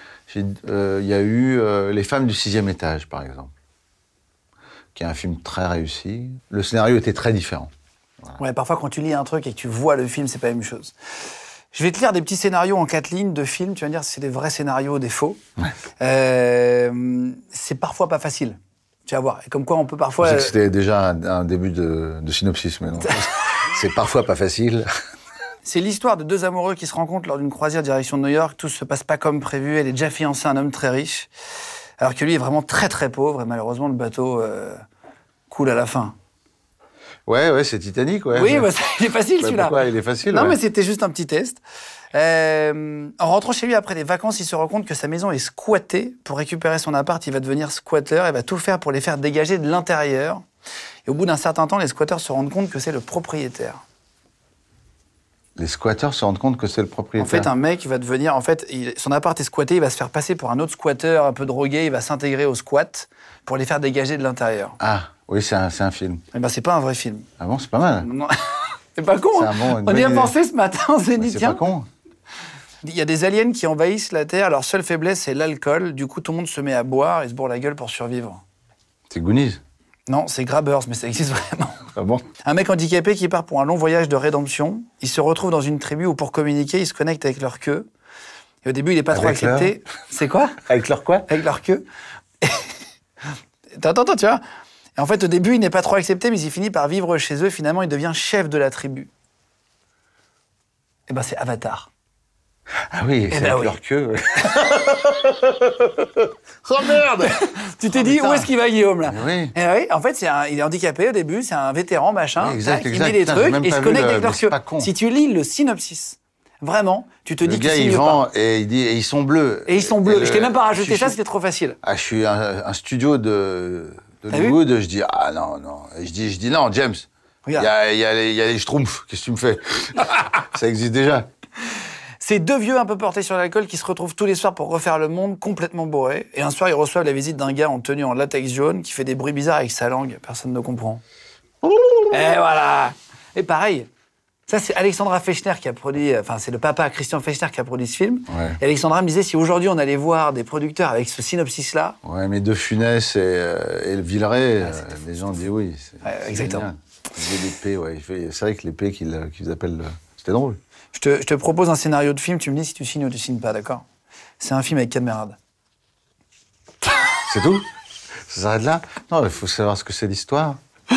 Euh, Il y a eu euh, Les femmes du sixième étage par exemple, qui est un film très réussi. Le scénario était très différent. Ouais, parfois quand tu lis un truc et que tu vois le film, c'est pas la même chose. Je vais te lire des petits scénarios en quatre lignes de films. Tu vas me dire si c'est des vrais scénarios, des faux. Euh, c'est parfois pas facile. Tu vas voir. Et comme quoi on peut Je parfois. sais que c'était déjà un, un début de, de synopsis, mais non. [laughs] c'est parfois pas facile. C'est l'histoire de deux amoureux qui se rencontrent lors d'une croisière direction de New York. Tout se passe pas comme prévu. Elle est déjà fiancée à un homme très riche, alors que lui est vraiment très très pauvre. Et malheureusement, le bateau euh, coule à la fin. Ouais, ouais, c'est Titanic, ouais. oui, bah, il est facile celui-là. pourquoi Il est facile. Non, ouais. mais c'était juste un petit test. Euh, en rentrant chez lui après les vacances, il se rend compte que sa maison est squattée. Pour récupérer son appart, il va devenir squatteur et va tout faire pour les faire dégager de l'intérieur. Et au bout d'un certain temps, les squatteurs se rendent compte que c'est le propriétaire. Les squatteurs se rendent compte que c'est le En propriétaire. fait, un mec va devenir, en fait, il- son appart est squatté, il va se faire passer pour un autre squatteur un peu drogué, il va s'intégrer au squat pour les faire dégager de l'intérieur. Ah, oui, c'est un, c'est un film. Eh ben, c'est pas un vrai film. Ah bon, c'est pas mal. [laughs] C'est pas con. C'est hein. bon- On y a pensé ce matin, on s'est dit, C'est tiens, pas con. Il y a des aliens qui envahissent la Terre, leur seule faiblesse c'est l'alcool. Du coup, tout le monde se met à boire et se bourre la gueule pour survivre. C'est Goonies. Non, c'est Grabbers, mais ça existe [laughs] vraiment. Ah bon? Un mec handicapé qui part pour un long voyage de rédemption. Il se retrouve dans une tribu où pour communiquer, ils se connectent avec leur queue. Et au début, il n'est pas trop leur- accepté. C'est quoi? Avec leur quoi? Avec leur queue. attends, attends, tu vois. Et en fait, au début, il n'est pas trop accepté, mais il finit par vivre chez eux. Finalement, il devient chef de la tribu. Et ben, c'est Avatar. Ah oui, c'est ben avec oui. leur queue. [laughs] oh merde Tu t'es dit, putain. où est-ce qu'il va, Guillaume, là Oui. Eh oui, en fait, c'est un- il est handicapé au début, c'est un vétéran, machin. Oui, exact, il exact. met les Putain, j'ai trucs et il se connecte le- avec leur queue. pas con. Si tu lis le synopsis, vraiment, tu te Le dis gars, il vend pas. et il dit et ils sont bleus. Et ils sont bleus. Et Je t'ai même pas rajouté ça, c'était trop facile. Ah, je suis un, un studio de T'as d'Hollywood, je dis ah non non, Et je dis je dis non James. Il y a, il y, a les- il y a les schtroumpfs, qu'est-ce que tu me fais? [laughs] Ça existe déjà. C'est deux vieux un peu portés sur l'alcool qui se retrouvent tous les soirs pour refaire le monde complètement bourrés. Et un soir, ils reçoivent la visite d'un gars en tenue en latex jaune qui fait des bruits bizarres avec sa langue. Personne ne comprend. Et voilà. Et pareil. Ça, c'est Alexandra Fechner qui a produit, enfin, c'est le papa Christian Fechner qui a produit ce film. Ouais. Et Alexandra me disait, si aujourd'hui on allait voir des producteurs avec ce synopsis-là, Ouais, mais De Funès et, euh, et le Villeray, euh, les gens disent oui. Ouais, exactement. ouais. C'est vrai que l'épée qu'ils euh, qu'ils appellent. euh, C'était drôle. Je te, je te propose un scénario de film, tu me dis si tu signes ou tu signes pas, d'accord? C'est un film avec Camerade. C'est tout? Ça s'arrête là? Non, il faut savoir ce que c'est l'histoire. [laughs]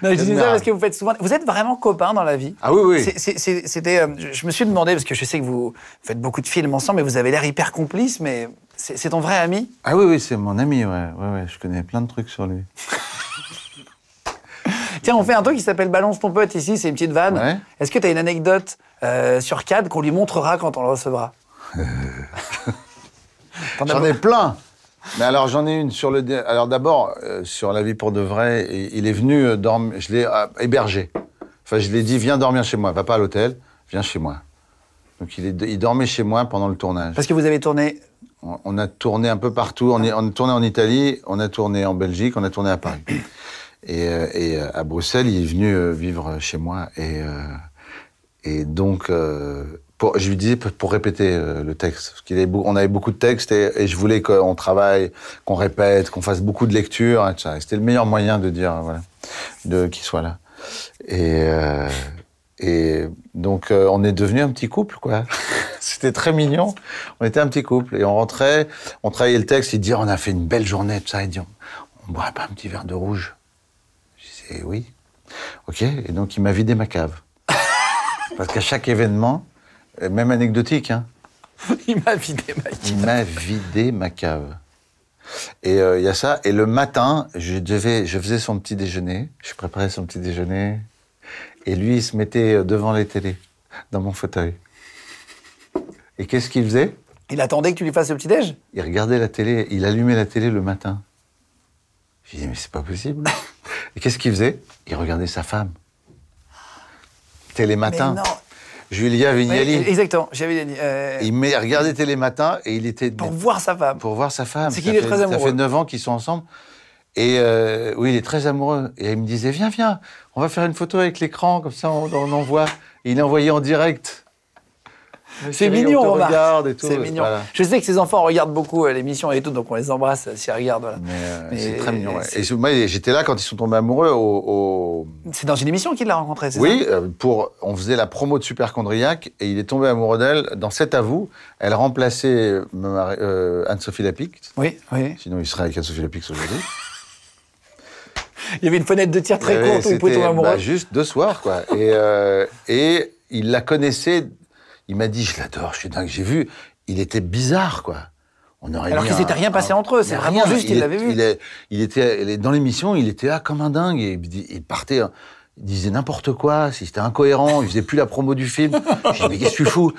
Non, je dis ça parce que vous faites souvent. Vous êtes vraiment copains dans la vie. Ah oui, oui. C'était. euh, je- je me suis demandé, parce que je sais que vous faites beaucoup de films ensemble, mais vous avez l'air hyper complice, mais c'est c'est ton vrai ami? Ah oui, oui, c'est mon ami, ouais. ouais, ouais. Je connais plein de trucs sur lui. [laughs] Tiens, on fait un truc qui s'appelle Balance ton pote ici, c'est une petite vanne. Ouais. Est-ce que tu as une anecdote euh, sur CAD qu'on lui montrera quand on le recevra? As J'en ai plein Mais alors j'en ai une sur le. Alors d'abord euh, sur la vie pour de vrai, il est venu euh, dormir. Je l'ai euh, hébergé. Enfin, je l'ai dit viens dormir chez moi. Va pas à l'hôtel, viens chez moi. Donc il, est, il dormait chez moi pendant le tournage. Parce que vous avez tourné. On, on a tourné un peu partout. On, est, on a tourné en Italie, on a tourné en Belgique, on a tourné à Paris. Et, euh, euh, à Bruxelles, il est venu euh, vivre chez moi. Et, donc, je lui disais pour, répéter le texte. Parce avait, avait beaucoup de textes et, je voulais qu'on travaille, qu'on répète, qu'on fasse beaucoup de lectures. Et c'était le meilleur moyen de dire, qu'il soit là. Et, donc, on est devenu un petit couple, quoi. [laughs] C'était très mignon. On était un petit couple. Et on rentrait, on travaillait le texte. Il dit, on a fait une belle journée, tout ça. Il dit, on, on boirait pas un petit verre de rouge Je disais, oui. OK. Et donc, il m'a vidé ma cave. [laughs] Parce qu'à chaque événement, euh, même anecdotique, hein, [laughs] Il m'a vidé ma il m'a vidé ma cave. Et euh, il y a ça. Et le matin, je, devais, je faisais son petit déjeuner. Je préparais son petit déjeuner. Et lui, il se mettait euh, devant les télés, dans mon fauteuil. Et qu'est-ce qu'il faisait? Il attendait que tu lui fasses le petit-déj Il regardait la télé, il allumait la télé le matin. Je dis mais c'est pas possible. [laughs] Et qu'est-ce qu'il faisait? Il regardait sa femme. Télématin. Mais non. Julia Vignali. Ouais, exactement. J'avais euh, Il regardait Télématin et il était pour voir sa femme. pour voir sa femme. C'est Ça qu'il est très Ça amoureux. fait 9 ans qu'ils sont ensemble. Et euh, oui, il est très amoureux. Et il me disait, viens, viens, on va faire une photo avec l'écran, comme ça on, on envoie. Et il est envoyé en direct. C'est mignon, on regarde et tout. C'est mignon. Voilà. Je sais que ses enfants regardent beaucoup euh, l'émission et tout, donc on les embrasse euh, s'ils regardent. Voilà. Euh, c'est très mignon. ouais. Et moi, j'étais là quand ils sont tombés amoureux au- au, C'est dans une émission qu'il l'a rencontré, c'est Oui, ça? euh, pour, on faisait la promo de Superchondriac et il est tombé amoureux d'elle dans C'est à vous. Elle remplaçait euh, Anne-Sophie Lapic. Oui, oui. Sinon, il serait avec Anne-Sophie Lapix aujourd'hui. [laughs] Il y avait une fenêtre de tir très courte où il pouvait tomber amoureux. bah, juste deux soirs, quoi. Et, euh, et il la connaissait. Il m'a dit, je l'adore, je suis dingue. J'ai vu, il était bizarre, quoi. On aurait Alors qu'il s'était rien passé un- entre eux, c'est vraiment rien. juste, il est- l'avait vu. Il, est- il était dans l'émission, il était là comme un dingue et il, partait. hein. Il disait n'importe quoi, si c'était incohérent, il faisait plus la promo du film. J'ai dit, mais qu'est-ce que tu fous?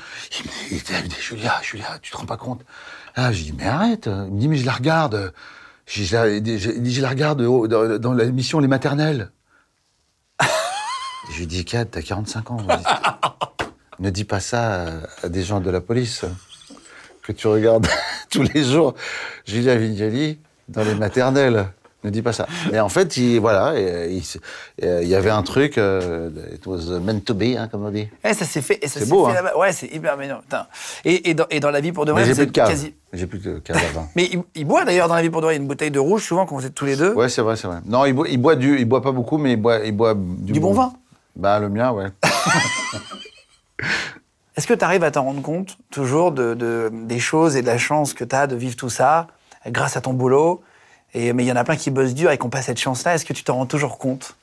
Il me dit, Julia, Julia, tu te rends pas compte? Ah, j'ai dit, mais arrête. Il me dit, mais je la regarde. Je, je- dit, je la regarde dans, dans l'émission Les Maternelles. [laughs] je lui dis, Kat, t'as 45 ans. [laughs] Ne dis pas ça à, des gens de la police que tu regardes [laughs] tous les jours Julia Vignali dans les maternelles. Ne dis pas ça. Mais en fait, il, voilà, et, il, et, y avait un truc, euh, it was meant to be, hein, comme on dit. Eh, ça s'est fait. Et C'est beau, fait hein. Ouais, c'est hyper mignon. Et, et, dans, et dans la vie pour de vrai, j'ai plus de cave. quasi. J'ai plus de cave à vin. [laughs] Mais il, il boit d'ailleurs dans la vie pour de vrai. Il y a une bouteille de rouge souvent quand vous êtes tous les deux. Ouais, c'est vrai, c'est vrai. Non, il boit, il boit du, il boit pas beaucoup, mais il boit, il boit du, Du bon vin Bah, le mien, ouais. [laughs] [laughs] Est-ce que tu arrives à t'en rendre compte toujours de, de- des choses et de la chance que tu as de vivre tout ça grâce à ton boulot et, Mais il y en a plein qui bossent dur et qui n'ont pas cette chance-là. Est-ce que tu t'en rends toujours compte?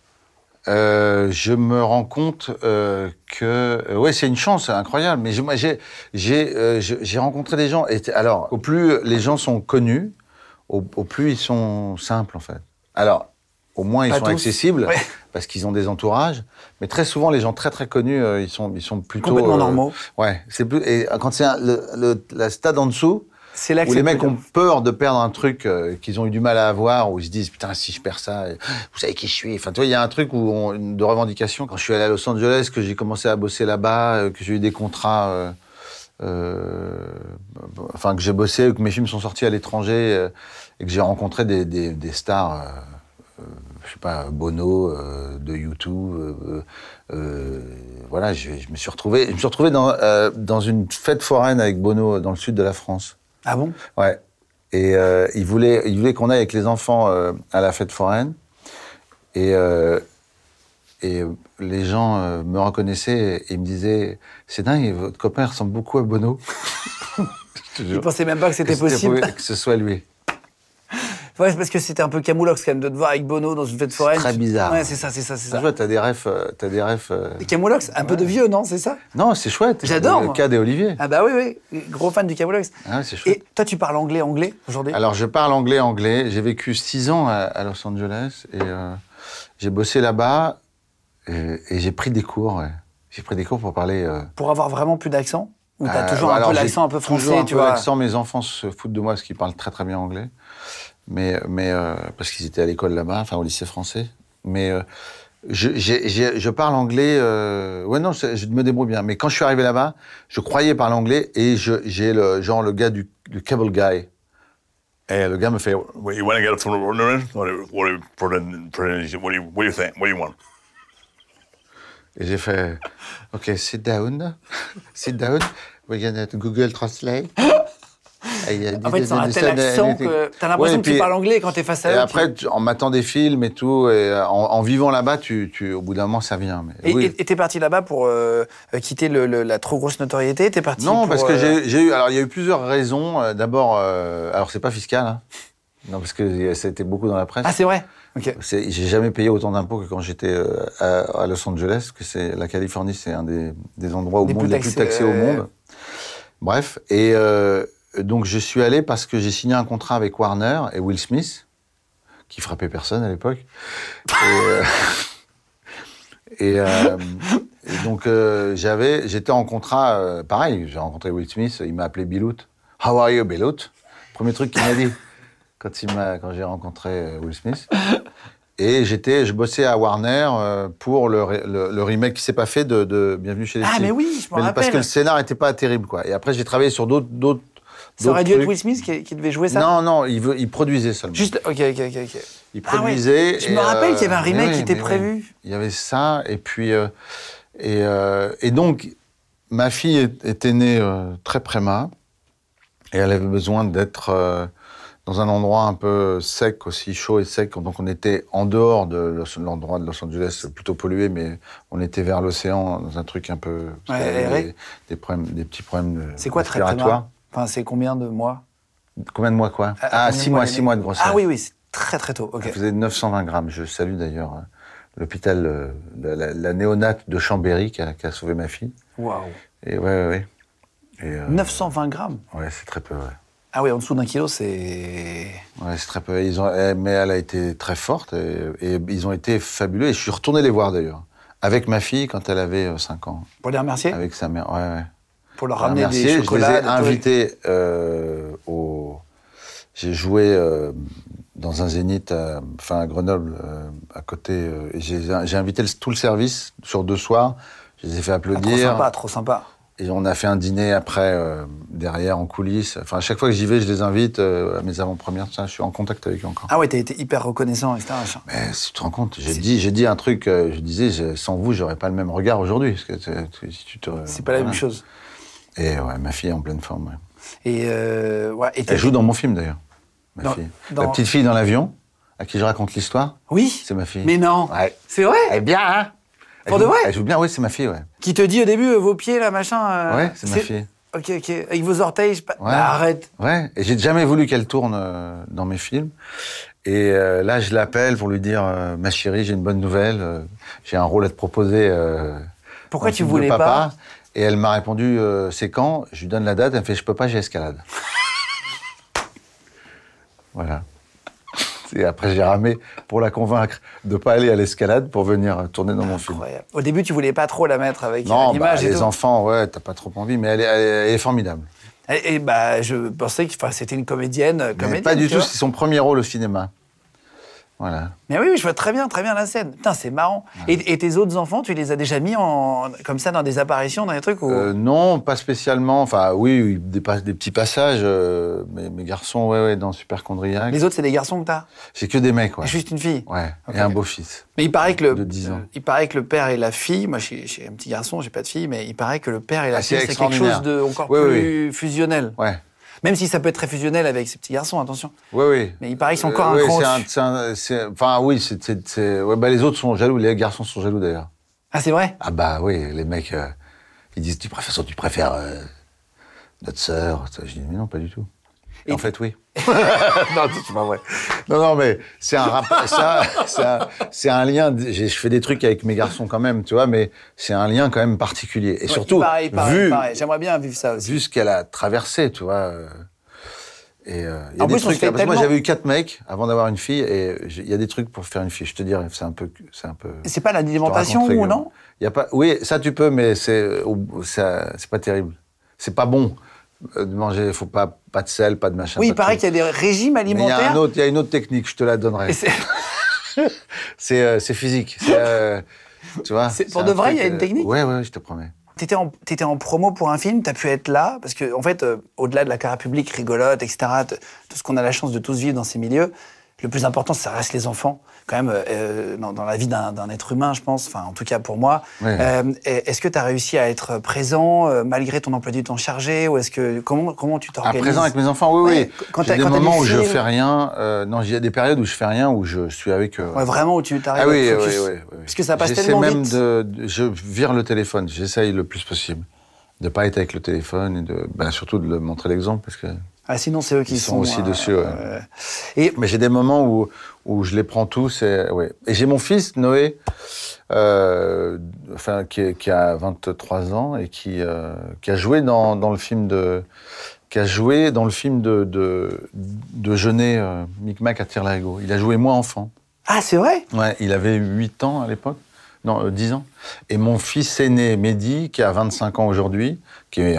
Euh, je me rends compte euh, que euh, ouais c'est une chance incroyable mais moi j'ai j'ai euh, j'ai rencontré des gens et alors au plus les gens sont connus au, au plus ils sont simples en fait alors au moins ils Pas sont tous. accessibles Ouais. Parce qu'ils ont des entourages mais très souvent les gens très très connus euh, ils sont ils sont plutôt Complètement euh, normaux. ouais c'est plus et quand c'est un- le, le la stade en dessous C'est là que où les mecs ont peur de perdre un truc euh, qu'ils ont eu du mal à avoir, où ils se disent putain si je perds ça, euh, vous savez qui je suis. Enfin tu vois il y a un truc où on- de revendication. Quand je suis allé à Los Angeles, que j'ai commencé à bosser là-bas, euh, que j'ai eu des contrats, euh, euh, enfin que j'ai bossé, que mes films sont sortis à l'étranger euh, et que j'ai rencontré des, des, des stars. euh, euh, je sais pas, Bono, euh, de YouTube, euh, euh, voilà, je, je me suis retrouvé, je me suis retrouvé dans, euh, dans une fête foraine avec Bono dans le sud de la France. Ah bon? Ouais. Et il voulait, il voulait qu'on aille avec les enfants à la fête foraine. Et, et les gens me reconnaissaient et me disaient C'est dingue, votre copain ressemble beaucoup à Bono. [laughs] Je te jure. pensais même pas que c'était possible. Que ce soit lui. Ouais, parce que c'était un peu camoulox quand même de te voir avec Bono dans une fête foraine. très bizarre. Ouais, c'est ça, c'est ça, c'est Tu ça. vois, t'as des refs. euh, T'as des refs euh, Camoulox, un peu de vieux, non C'est ça? Non, c'est chouette. J'adore, Le cas des Olivier. Ah bah oui, oui. Gros fan du camoulox. Ah, c'est chouette. Et toi, tu parles anglais, anglais aujourd'hui? Alors, je parle anglais, anglais. J'ai vécu six ans à, Los Angeles et euh, j'ai bossé là-bas et, et j'ai pris des cours. ouais. J'ai pris des cours pour parler. euh, Pour avoir vraiment plus d'accent? Ou t'as Euh, toujours un peu l'accent un peu toujours français, un tu peu vois? l'accent, mes enfants se foutent de moi parce qu'ils parlent très très bien anglais. Mais, euh, parce qu'ils étaient à l'école là-bas, enfin au lycée français. Mais euh, je, parle anglais. euh, ouais, non, je, me débrouille bien. Mais quand je suis arrivé là-bas, je croyais parler anglais et j'ai le genre le gars du, cable guy. Et le gars me fait Well, you want to get from? What do you, what what what think? What do you want? Et j'ai fait OK, sit down, [laughs] sit down. We're gonna Google Translate. Et En fait, ça a des- tel accent que t'as l'impression Ouais, et que tu parles anglais quand t'es face à Et eux. après, tu- en matant des films et tout, et euh, en, en vivant là-bas, tu, tu, au bout d'un moment, ça vient. Mais, Et oui. et- et t'es parti là-bas pour euh, euh, quitter le- le- la trop grosse notoriété? T'es parti non, pour, parce que euh, j'ai eu. Alors, il y a eu plusieurs raisons. D'abord, euh, alors c'est pas fiscal, hein. non, parce que ça a été beaucoup dans la presse. Ah, c'est vrai? Ok. C'est- J'ai jamais payé autant d'impôts que quand j'étais à, à Los Angeles, parce que c'est la Californie, c'est un des, des endroits au monde les plus taxés, au monde. Bref, et euh, donc je suis allé parce que j'ai signé un contrat avec Warner et Will Smith, qui frappait personne à l'époque. Et, euh, [laughs] et, euh, et donc euh, j'avais, j'étais en contrat, euh, pareil. J'ai rencontré Will Smith, il m'a appelé Bilout. How are you, Bilout? Premier truc qu'il m'a dit [laughs] quand il m'a, quand j'ai rencontré Will Smith. Et j'étais, je bossais à Warner pour le, re- le, le remake qui s'est pas fait de, de Bienvenue chez les Ah, petits. mais oui, je me Mais Parce que rappelle. le scénar était pas terrible, quoi. Et après, j'ai travaillé sur d'autres, d'autres. Ça aurait dû être Will. Smith qui, qui devait jouer ça Non, non, il, veut, il produisait seulement. Juste, ok, ok, ok. Il Ah ouais. produisait. Je me rappelle qu'il y avait un remake oui, qui était oui. prévu. Il y avait ça, et puis. euh, et, euh, et donc, ma fille est- était née euh, très préma, et elle avait besoin d'être euh, dans un endroit un peu sec aussi, chaud et sec. Donc, on était en dehors de Los- l'endroit de Los Angeles, plutôt pollué, mais on était vers l'océan, dans un truc un peu. Ouais, des, des problèmes, des petits problèmes de C'est quoi très préma Enfin, c'est combien de mois Combien de mois, quoi À- Ah, combien six de mois, mois six l'aîné mois de grossesse. Ah oui, oui, c'est très très tôt. Ok. Elle faisait 920 grammes. Je salue d'ailleurs euh, l'hôpital, euh, la, la- néonate de Chambéry qui a, qui a sauvé ma fille. Waouh. Et ouais, ouais, ouais. Et, euh, 920 grammes. Ouais, c'est très peu, ouais. Ah oui, en dessous d'un kilo, c'est. Ouais, c'est très peu. Ils ont, eh, mais elle a été très forte et, et ils ont été fabuleux. Et je suis retourné les voir d'ailleurs. Avec ma fille quand elle avait 5 ans. Pour les remercier? Avec sa mère. Ouais, ouais. Pour leur Voilà, ramener des Je les chocolats. ai invités euh, au. J'ai joué euh, dans un zénith, à, enfin à Grenoble, euh, à côté. euh, j'ai invité le- tout le service sur deux soirs. Je les ai fait Ah, trop applaudir. sympa, trop sympa. Et on a fait un dîner après, euh, derrière, en coulisses. Enfin, à chaque fois que j'y vais, je les invite euh, à mes avant-premières. Je suis en contact avec eux encore. Ah ouais, t'as été hyper reconnaissant, etc. Mais si tu te rends compte, j'ai dit, un truc, euh, je disais, sans vous, j'aurais pas le même regard aujourd'hui. parce que c'est- tu- si tu te- C'est pas la même chose. Et ouais, ma fille est en pleine forme. ouais. Et, euh, ouais, et Elle joue dans mon film d'ailleurs, ma Dans- fille. dans- La petite fille dans l'avion, à qui je raconte l'histoire, Oui c'est ma fille. Mais non Ouais. C'est vrai Elle est bien, hein Elle Pour de joue- vrai Elle joue bien, oui, c'est ma fille, ouais. Qui te dit au début, euh, vos pieds, là, machin. euh, Ouais, c'est ma fille. Ok, ok. Avec vos orteils, je. Ouais. Bah, arrête. Ouais, et j'ai jamais voulu qu'elle tourne euh, dans mes films. Et euh, là, je l'appelle pour lui dire euh, Ma chérie, j'ai une bonne nouvelle. euh, j'ai un rôle à te proposer. Pourquoi tu de voulais papa. pas Et elle m'a répondu euh, C'est quand? Je lui donne la date. Elle me fait Je peux pas, j'ai escalade. [laughs] voilà. Et après, j'ai ramé pour la convaincre de pas aller à l'escalade pour venir tourner dans mon film. Au début, tu voulais pas trop la mettre avec Non, bah, l'image et les tout. enfants, ouais, t'as pas trop envie, mais elle est, elle formidable. Et, et bah, je pensais que c'était une comédienne. euh, Mais comédienne pas du tout, c'est son premier rôle au cinéma. Voilà. Mais oui, oui, je vois très bien, très bien la scène. Putain, c'est marrant. Et, et tes autres enfants, tu les as déjà mis en, comme ça dans des apparitions, dans des trucs où... Euh, non, pas spécialement. Enfin, oui, des, petits passages. euh, mes, mes garçons, ouais, ouais, dans Superchondriac. Les autres, c'est des garçons que t'as? J'ai que des mecs, ouais. Et Juste une fille? Ouais, et un beau-fils. Mais il paraît que le, De 10 ans. il paraît que le père et la fille, moi j'ai un petit garçon, j'ai pas de fille, mais il paraît que le père et la Ah, c'est fille c'est quelque chose de encore Oui, oui, plus fusionnel. Ouais, Même si ça peut être très fusionnel avec ces petits garçons, attention. oui, oui. Mais il paraît qu'ils sont encore Euh, un cran c'est un- c'est Enfin, oui, c'est, c'est- c'est- ouais, bah, les autres sont jaloux. Les garçons sont jaloux d'ailleurs. Ah c'est vrai? Ah bah oui, les mecs, euh, ils disent tu préfères, tu préfères euh, notre sœur? Je dis mais non, pas du tout. Et en fait, oui. [laughs] non, c'est pas vrai. Non, non, mais c'est un rapport. ça, c'est un, lien. Je fais des trucs avec mes garçons quand même, tu vois, mais c'est un lien quand même particulier. Et Ouais, surtout, il paraît, il paraît, vu, il paraît. J'aimerais bien vivre ça aussi. vu ce qu'elle a traversé, tu vois. euh, et euh, y a En des plus, trucs. parce que moi, tellement- j'avais eu quatre mecs avant d'avoir une fille, et il y a des trucs pour faire une fille. Je te dirais, c'est un peu, c'est un peu. C'est pas l'alimentation ou non? Il y a pas. Oui, ça tu peux, mais c'est, c'est pas terrible. c'est pas bon de manger. Faut pas pas de sel, pas de machin. Oui, il paraît qu'il y a des régimes il y alimentaires. il y a une autre technique. Je te la donnerai. [laughs] C'est- euh, c'est physique. Euh, tu vois. Pour de vrai, il y a une euh, technique Ouais, ouais, je te promets. T'étais en, t'étais en promo pour un film, t'as pu être là, parce que, en fait, euh, au-delà de la carrière publique rigolote, etc., tout ce qu'on a la chance de tous vivre dans ces milieux, le plus important, ça reste les enfants, quand même, euh, dans, dans la vie d'un, être humain, je pense, enfin, en tout cas pour moi. Euh, est-ce que tu as réussi à être présent, euh, malgré ton emploi du temps chargé, ou est-ce que, comment, comment tu À t'organises présent avec mes enfants, oui, Ouais, oui. quand J'ai t'as- des quand moments où je fais rien. euh, non, il y a des périodes où je fais rien, où je suis avec. Ouais, vraiment, où tu t'arrives Ah oui, à oui, oui, focus oui, oui. Parce que ça passe J'essaie tellement même vite. de, de- je vire le téléphone. J'essaye le plus possible de pas être avec le téléphone et de, ben, surtout de le montrer l'exemple parce que. Ah, sinon, c'est eux qui Ils sont aussi euh, dessus, ouais. euh, et Mais j'ai des moments où, où je les prends tous et ouais. Et j'ai mon fils Noé, euh, enfin qui, a 23 ans et qui, qui a joué dans, dans le film de qui a joué dans le film de de, de Jeunet, Micmac à Tire-Larigot. Il a joué moi enfant. Ah, c'est vrai? Ouais, il avait 8 ans à l'époque. Non, euh, 10 ans. Et mon fils aîné, Mehdi, qui a 25 ans aujourd'hui, qui est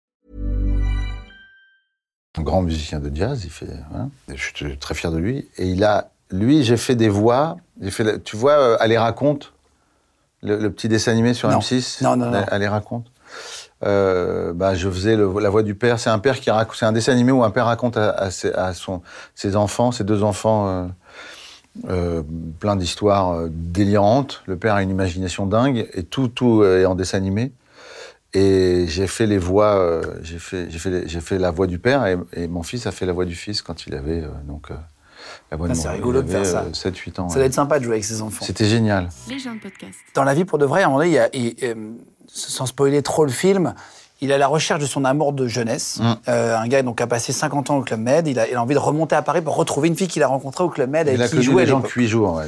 Un grand musicien de jazz. Il fait, voilà. Et je suis très fier de lui. Et il a, lui, j'ai fait des voix. J'ai fait, la- tu vois, euh, Allez raconte, le, le petit dessin animé sur Non. M6. Non, non, non. Allez raconte. Euh, bah, je faisais le- la voix du père. C'est un père qui raconte. C'est un dessin animé où un père raconte à, à ses, à son, ses enfants, ses deux enfants. euh, euh, plein d'histoires délirantes. Le père a une imagination dingue et tout, tout est en dessin animé. Et j'ai fait les voix, euh, j'ai fait, j'ai fait, j'ai fait la voix du père et, et mon fils a fait la voix du fils quand il avait euh, donc euh, la voix Ah, de c'est mon- rigolo il de faire ça. avait, euh, 7-8 ans. Ça ouais. doit être sympa de jouer avec ses enfants. C'était génial. Les gens de podcast. Dans la vie pour de vrai, à un moment donné, il y a, il- euh, sans spoiler trop le film, il est à la recherche de son amour de jeunesse. Mm. Euh, un gars donc, qui a passé 50 ans au Club Med. Il a, il a envie de remonter à Paris pour retrouver une fille qu'il a rencontrée au Club Med avec Il a qui il connu jouait les gens l'époque. de 8 jours. Ouais,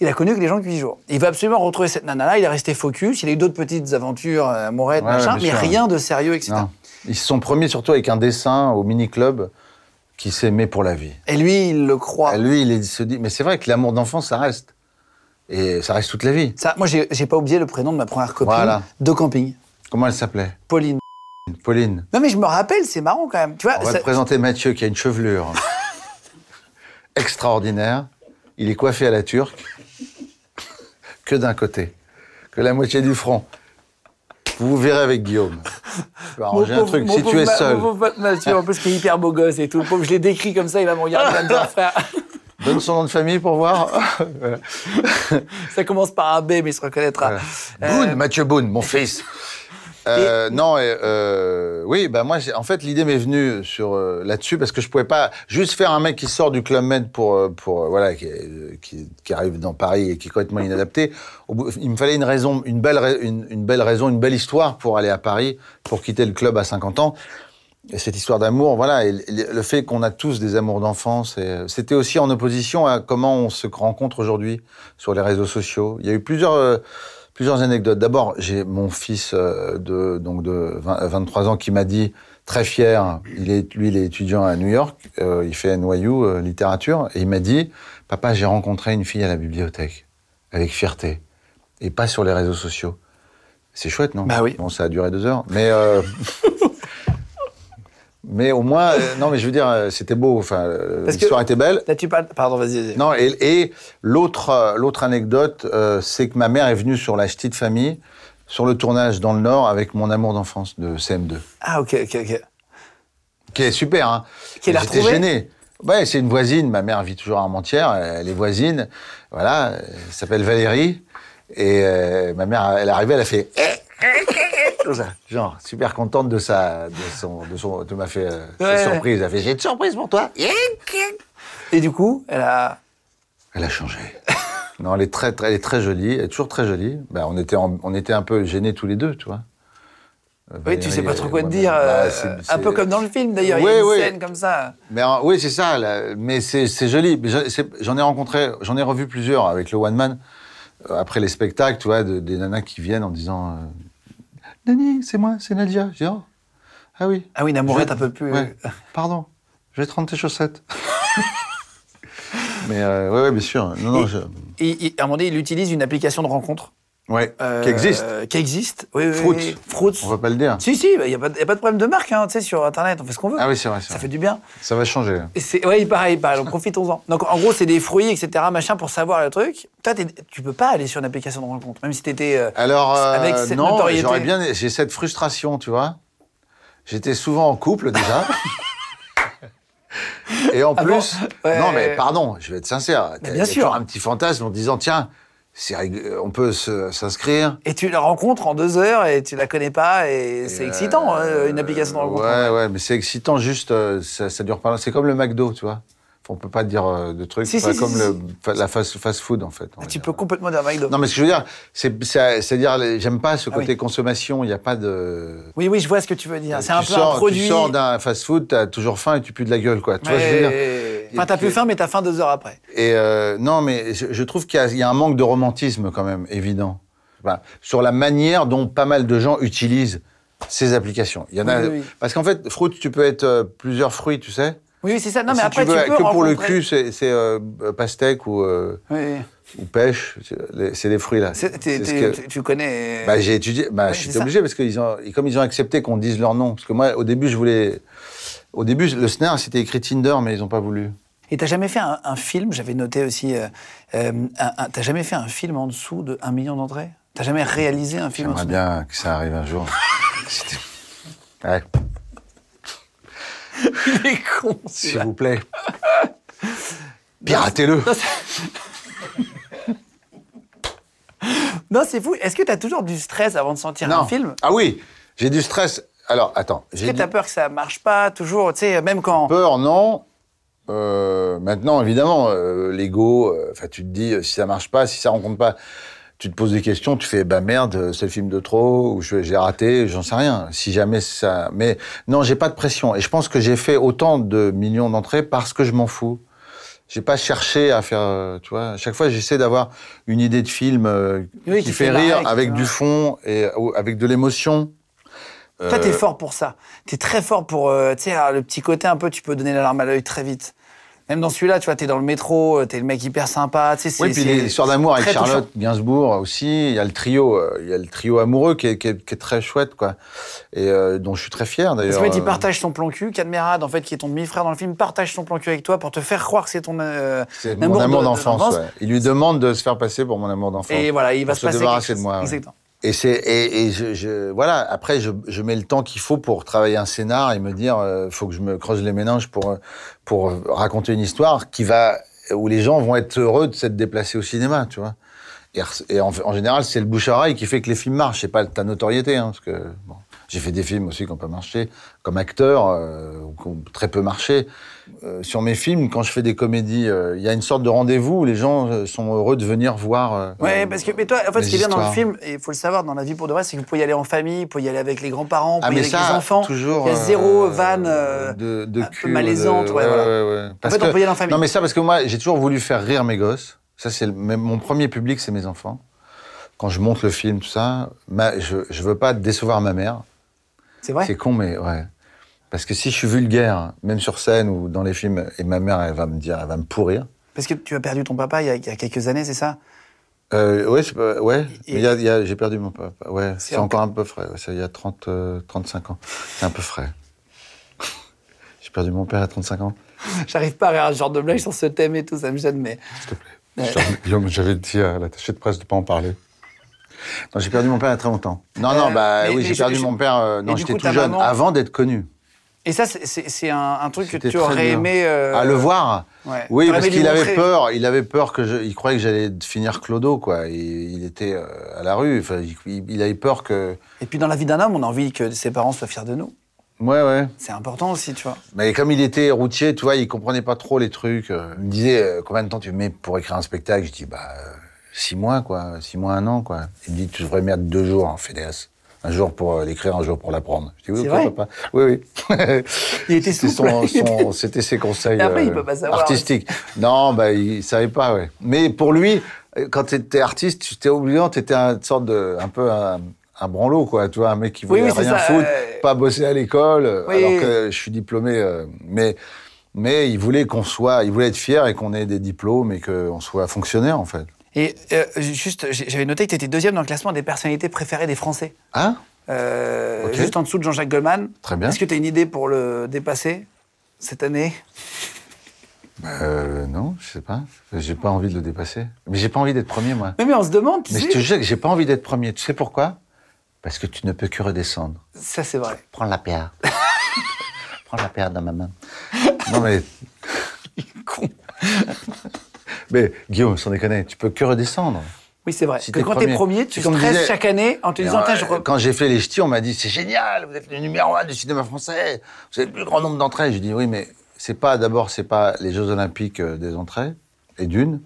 Il a connu que les gens de 8 jours. Il veut absolument retrouver cette nana-là. Il est resté focus. Il a eu d'autres petites aventures euh, amourettes, Ouais, machin, mais sûr. rien de sérieux, etc. non. Ils se sont premiers surtout avec un dessin au mini-club qui s'aimait pour la vie. Et lui, il le croit. Et lui, il se dit, mais c'est vrai que l'amour d'enfance, ça reste. Et ça reste toute la vie. Ça, moi, j'ai j'ai pas oublié le prénom de ma première copine Voilà. de camping, Comment elle s'appelait? Pauline. Pauline. Non, mais je me rappelle, c'est marrant quand même. Tu vois, On va ça- te présenter Mathieu qui a une chevelure [laughs] extraordinaire. Il est coiffé à la turque, que d'un côté, que la moitié du front. Vous vous verrez avec Guillaume. Je vais arranger un pauvre- truc. Si tu es Ma- seul, Mon pauvre pote Mathieu, en plus, qui est hyper beau gosse et tout. Le pauvre, je l'ai décrit comme ça, il va me regarder, il va me dire, frère. donne son nom de famille pour voir. Voilà. [laughs] Ça commence par un B, mais il se reconnaîtra. Voilà. Euh, Boone, Mathieu Boone, mon fils. [laughs] Euh, Non, euh, oui, bah moi, en fait, l'idée m'est venue sur euh, là-dessus parce que je pouvais pas juste faire un mec qui sort du club Med pour, euh, pour euh, voilà, qui, est- qui, qui arrive dans Paris et qui est complètement [laughs] inadapté. Il me fallait une raison, une belle, une, une belle raison, une belle histoire pour aller à Paris, pour quitter le club à 50 ans. Et cette histoire d'amour, voilà, et le fait qu'on a tous des amours d'enfance, euh, c'était aussi en opposition à comment on se rencontre aujourd'hui sur les réseaux sociaux. Il y a eu plusieurs, euh, plusieurs anecdotes. D'abord, j'ai mon fils euh, de, donc de 20 23 ans qui m'a dit, très fier, il est, lui, il est étudiant à New York, euh, il fait NYU euh, littérature, et il m'a dit, papa, j'ai rencontré une fille à la bibliothèque, avec fierté, et pas sur les réseaux sociaux. C'est chouette, non? Bah oui. Bon, ça a duré deux heures, mais... euh, [laughs] Mais au moins, euh, non, mais je veux dire, euh, c'était beau. Enfin, euh, l'histoire était belle. Là, tu parles. Pardon, vas-y. vas-y. Non, et, et l'autre, l'autre anecdote, c'est que ma mère est venue sur la petite famille, sur le tournage dans le Nord, avec mon amour d'enfance de CM2, Ah, ok, ok, ok. qui est super. Hein. Qui l'a J'étais gêné. Ouais, c'est une voisine. Ma mère vit toujours à Armentières. Elle est voisine. Voilà, elle s'appelle Valérie. Et ma mère, elle est arrivée, elle a fait. Genre, super contente de sa, de son, de son, de m'a fait euh, Ouais. surprise. Elle a fait, j'ai une surprise pour toi. Et du coup, elle a. Elle a changé. [laughs] non, elle est très, très, elle est très jolie. Elle est toujours très jolie. Ben, on était, en- on était un peu gênés tous les deux, tu vois. Oui, tu sais pas trop quoi te dire. bah, euh, un peu comme dans le film d'ailleurs, il y Oui, a une oui. scène comme ça. Mais euh, oui, c'est ça. là. Mais c'est joli. J'en ai rencontré, j'en ai revu plusieurs avec le one man euh, après les spectacles, tu vois, de- des nanas qui viennent en disant euh, Nani, c'est moi, c'est Nadia. Je dis oh, ah oui. Ah oui, une amourette Je- un peu plus. Ouais. Pardon, je vais te rendre tes chaussettes. [laughs] Mais euh, ouais, ouais, bien sûr. Non, non, Et- je... Et, et à un moment donné, il utilise une application de rencontre. Ouais, euh, qui existe. Qui existe. Oui, oui, Fruits. oui. Fruits. On va pas le dire. Si, si, il n'y a, pas de- y a pas de problème de marque, hein, tu sais, sur Internet, on fait ce qu'on veut. Ah oui, c'est vrai, Ça vrai. fait du bien. Ça va changer. Ouais, pareil, pareil, donc profitons-en. Donc en gros, c'est des fruits, etc., machin, pour savoir le truc. Toi, tu peux pas aller sur une application de rencontre, même si t'étais. euh, Alors, euh, Avec cette non, j'aurais bien. J'ai cette frustration, tu vois. J'étais souvent en couple déjà. [laughs] Et en Ah bon plus, Ouais. non mais pardon, je vais être sincère. Mais bien sûr. un petit fantasme en disant tiens, on peut s'inscrire. Et tu la rencontres en deux heures et tu la connais pas et c'est excitant, euh, hein, une application de rencontre. Ouais, ouais, mais c'est excitant juste, euh, ça, ça dure pas. longtemps. C'est comme le McDo, tu vois. On peut pas dire euh, de trucs. Si, c'est si, pas si, comme si, le, la fast, fast food en fait. va Tu dire. peux complètement dire McDo. Non mais ce que je veux dire, c'est, c'est- c'est-à-dire, les- j'aime pas ce Ah côté oui. consommation. Il n'y a pas de. Oui, oui, je vois ce que tu veux dire. C'est tu un peu sors, un produit. Tu sors d'un fast-food, t'as toujours faim et tu pues de la gueule, quoi. Tu vois ce que je veux dire? Enfin, t'as plus faim, mais t'as faim deux heures après. Et euh, non, mais je, je trouve qu'il y, a- il y a un manque de romantisme quand même évident Voilà. sur la manière dont pas mal de gens utilisent ces applications. Il y en a Oui, oui, oui. parce qu'en fait, fruit, tu peux être euh, plusieurs fruits, tu sais. Oui, c'est ça. Non, mais si après, tu veux tu peux que pour le cul, c'est euh, pastèque ou, euh, Oui, ou pêche. C'est les fruits là. Que- tu- connais. Bah, j'ai étudié. Bah, Ouais, je suis obligé parce que ils ont, comme ils ont accepté qu'on dise leur nom. Parce que moi, au début, je voulais. Au début, le scénar, c'était écrit Tinder, mais ils n'ont pas voulu. Et t'as jamais fait un, un film, j'avais noté aussi, euh, euh, t'as jamais fait un film en dessous de 1 million d'entrées? T'as jamais réalisé un film en J'aimerais dessous? bien que ça arrive un jour. [laughs] Ouais, Il est con, s'il vous plaît. Piratez-le. Non, c'est fou. Est-ce que t'as toujours du stress avant de sortir un film? Ah oui, j'ai du stress. Alors, attends. Est-ce J'ai que du t'as peur que ça marche pas toujours? Tu sais, même quand. peur, non. Euh, maintenant, évidemment, euh, l'ego, euh, enfin, tu te dis, euh, si ça marche pas, si ça rencontre pas, tu te poses des questions, tu fais, bah merde, euh, c'est le film de trop, ou j'ai raté, j'en sais rien. Si jamais ça. Mais non, j'ai pas de pression. Et je pense que j'ai fait autant de millions d'entrées parce que je m'en fous. J'ai pas cherché à faire, euh, tu vois. À chaque fois, j'essaie d'avoir une idée de film euh, Oui, qui, qui fait rire, avec du fond et avec de l'émotion. Toi, t'es fort pour ça. T'es très fort pour, euh, tu sais, alors, le petit côté un peu, tu peux donner la larme à l'œil très vite. Même dans celui-là, tu vois, t'es dans le métro, euh, t'es le mec hyper sympa, tu sais. Oui, puis l'histoire d'amour avec touchant. Charlotte Gainsbourg aussi. Il y a le trio, euh, il y a le trio amoureux qui est, qui est- qui est très chouette, quoi. Et euh, dont je suis très fier Parce d'ailleurs. qu'en fait, il partage son plan cul. Cadmerade, en fait, qui est ton demi-frère dans le film, partage son plan cul avec toi pour te faire croire que c'est ton. euh, C'est amour mon amour de- de d'enfance. ouais. Il lui demande de se faire passer pour mon amour d'enfance. Et voilà, il va se se passer débarrasser de moi, ouais. Exactement. Et c'est et, voilà. Après, je, mets le temps qu'il faut pour travailler un scénar et me dire, euh, faut que je me creuse les méninges pour pour raconter une histoire qui va où les gens vont être heureux de s'être déplacés au cinéma, tu vois. Et, en, général, c'est le bouche à oreille qui fait que les films marchent. C'est pas ta notoriété, hein, parce que bon, j'ai fait des films aussi qui n'ont pas marché comme acteur, euh, ou qui ont très peu marché. Euh, sur mes films, quand je fais des comédies, euh, il y a une sorte de rendez-vous où les gens euh, sont heureux de venir voir. euh, Ouais, parce que, mais toi, en fait, ce qui est bien dans le film, et il faut le savoir, dans la vie pour de vrai, c'est que vous pouvez y aller en famille, vous pouvez y aller avec les grands-parents, vous Ah pouvez y aller avec ça, les enfants. toujours. Il y a zéro vanne de, de un peu malaisante, de- ouais, voilà. ouais. En fait, on peut y aller en famille. Non mais ça parce que moi j'ai toujours voulu faire rire mes gosses. Ça c'est le- mon premier public, c'est mes enfants. Quand je monte le film, tout ça, ma- je je veux pas décevoir ma mère. C'est vrai? C'est con mais ouais. Parce que si je suis vulgaire, même sur scène ou dans les films, et ma mère elle va me dire, elle va me pourrir. Parce que tu as perdu ton papa il y a, il y a quelques années, c'est ça? Euh, ouais, j'ai perdu mon papa. Ouais, C'est c'est en- encore un peu frais. Ouais, ça, il y a 30, euh, 35 ans. C'est un peu frais. [laughs] j'ai perdu mon père à 35 ans. [laughs] J'arrive pas à à ce genre de blague sur ce thème et tout, ça me gêne, mais. S'il te plaît. Guillaume, j'avais dit à l'attaché de presse de pas en parler. Non, j'ai perdu mon père il y a très longtemps. Non, non, Euh, bah mais- oui, j'ai perdu je- mon père. euh, non, j'étais tout jeune, maman- avant d'être connu. Et ça, c'est- un, un truc que tu aurais aimé. euh, À le voir ouais. Oui, parce qu'il avait peur. Il avait peur que je. Il croyait que j'allais finir clodo, quoi. Il était euh, à la rue. Enfin, il, il avait peur que. Et puis dans la vie d'un homme, on a envie que ses parents soient fiers de nous. Ouais, ouais. C'est important aussi, tu vois. Mais comme il était routier, tu vois, il comprenait pas trop les trucs. Il me disait euh, combien de temps tu mets pour écrire un spectacle? Je dis bah six mois, quoi, six mois, un an, quoi. Il me dit tu devrais mettre deux jours en FEDEAS. Un jour pour euh, l'écrire, un jour pour l'apprendre. Je dis oui, papa. Oui, oui. Il était C'était son- son- ses conseils [laughs] il euh, peut pas savoir. artistiques. Non, bah, il savait pas, ouais. Mais pour lui, euh, quand tu étais artiste, tu étais oubliant, tu étais une sorte de, un peu un, un branlot, quoi. Tu vois, un mec qui Oui, voulait oui, c'est rien foutre, euh, pas bosser à l'école, Oui. alors que je suis diplômé. euh, mais, mais il voulait qu'on soit, il voulait être fier et qu'on ait des diplômes et qu'on soit fonctionnaire, en fait. Et euh, juste, j'avais noté que tu étais deuxième dans le classement des personnalités préférées des Français. Hein? Euh. Juste en dessous de Jean-Jacques Goldman. Très bien. Est-ce que tu as une idée pour le dépasser cette année? Euh, non, je sais pas. J'ai pas envie de le dépasser. Mais j'ai pas envie d'être premier, moi. mais, mais on se demande, tu Mais je sais. te jure que j'ai pas envie d'être premier. Tu sais pourquoi? Parce que tu ne peux que redescendre. Ça, c'est vrai. Prends la pierre. [laughs] Prends la pierre dans ma main. Non mais, [laughs] Con. [laughs] [laughs] mais Guillaume, sans déconner, tu peux que redescendre. Oui, c'est vrai. Si que t'es quand t'es premier. premier, tu stresses disait- chaque année en te disant, Tiens, je Quand j'ai fait les ch'tis, on m'a dit c'est génial, vous êtes le numéro un du cinéma français, vous avez le plus grand nombre d'entrées. J'ai dit oui, mais c'est pas d'abord c'est pas les Jeux Olympiques euh, des entrées et d'une.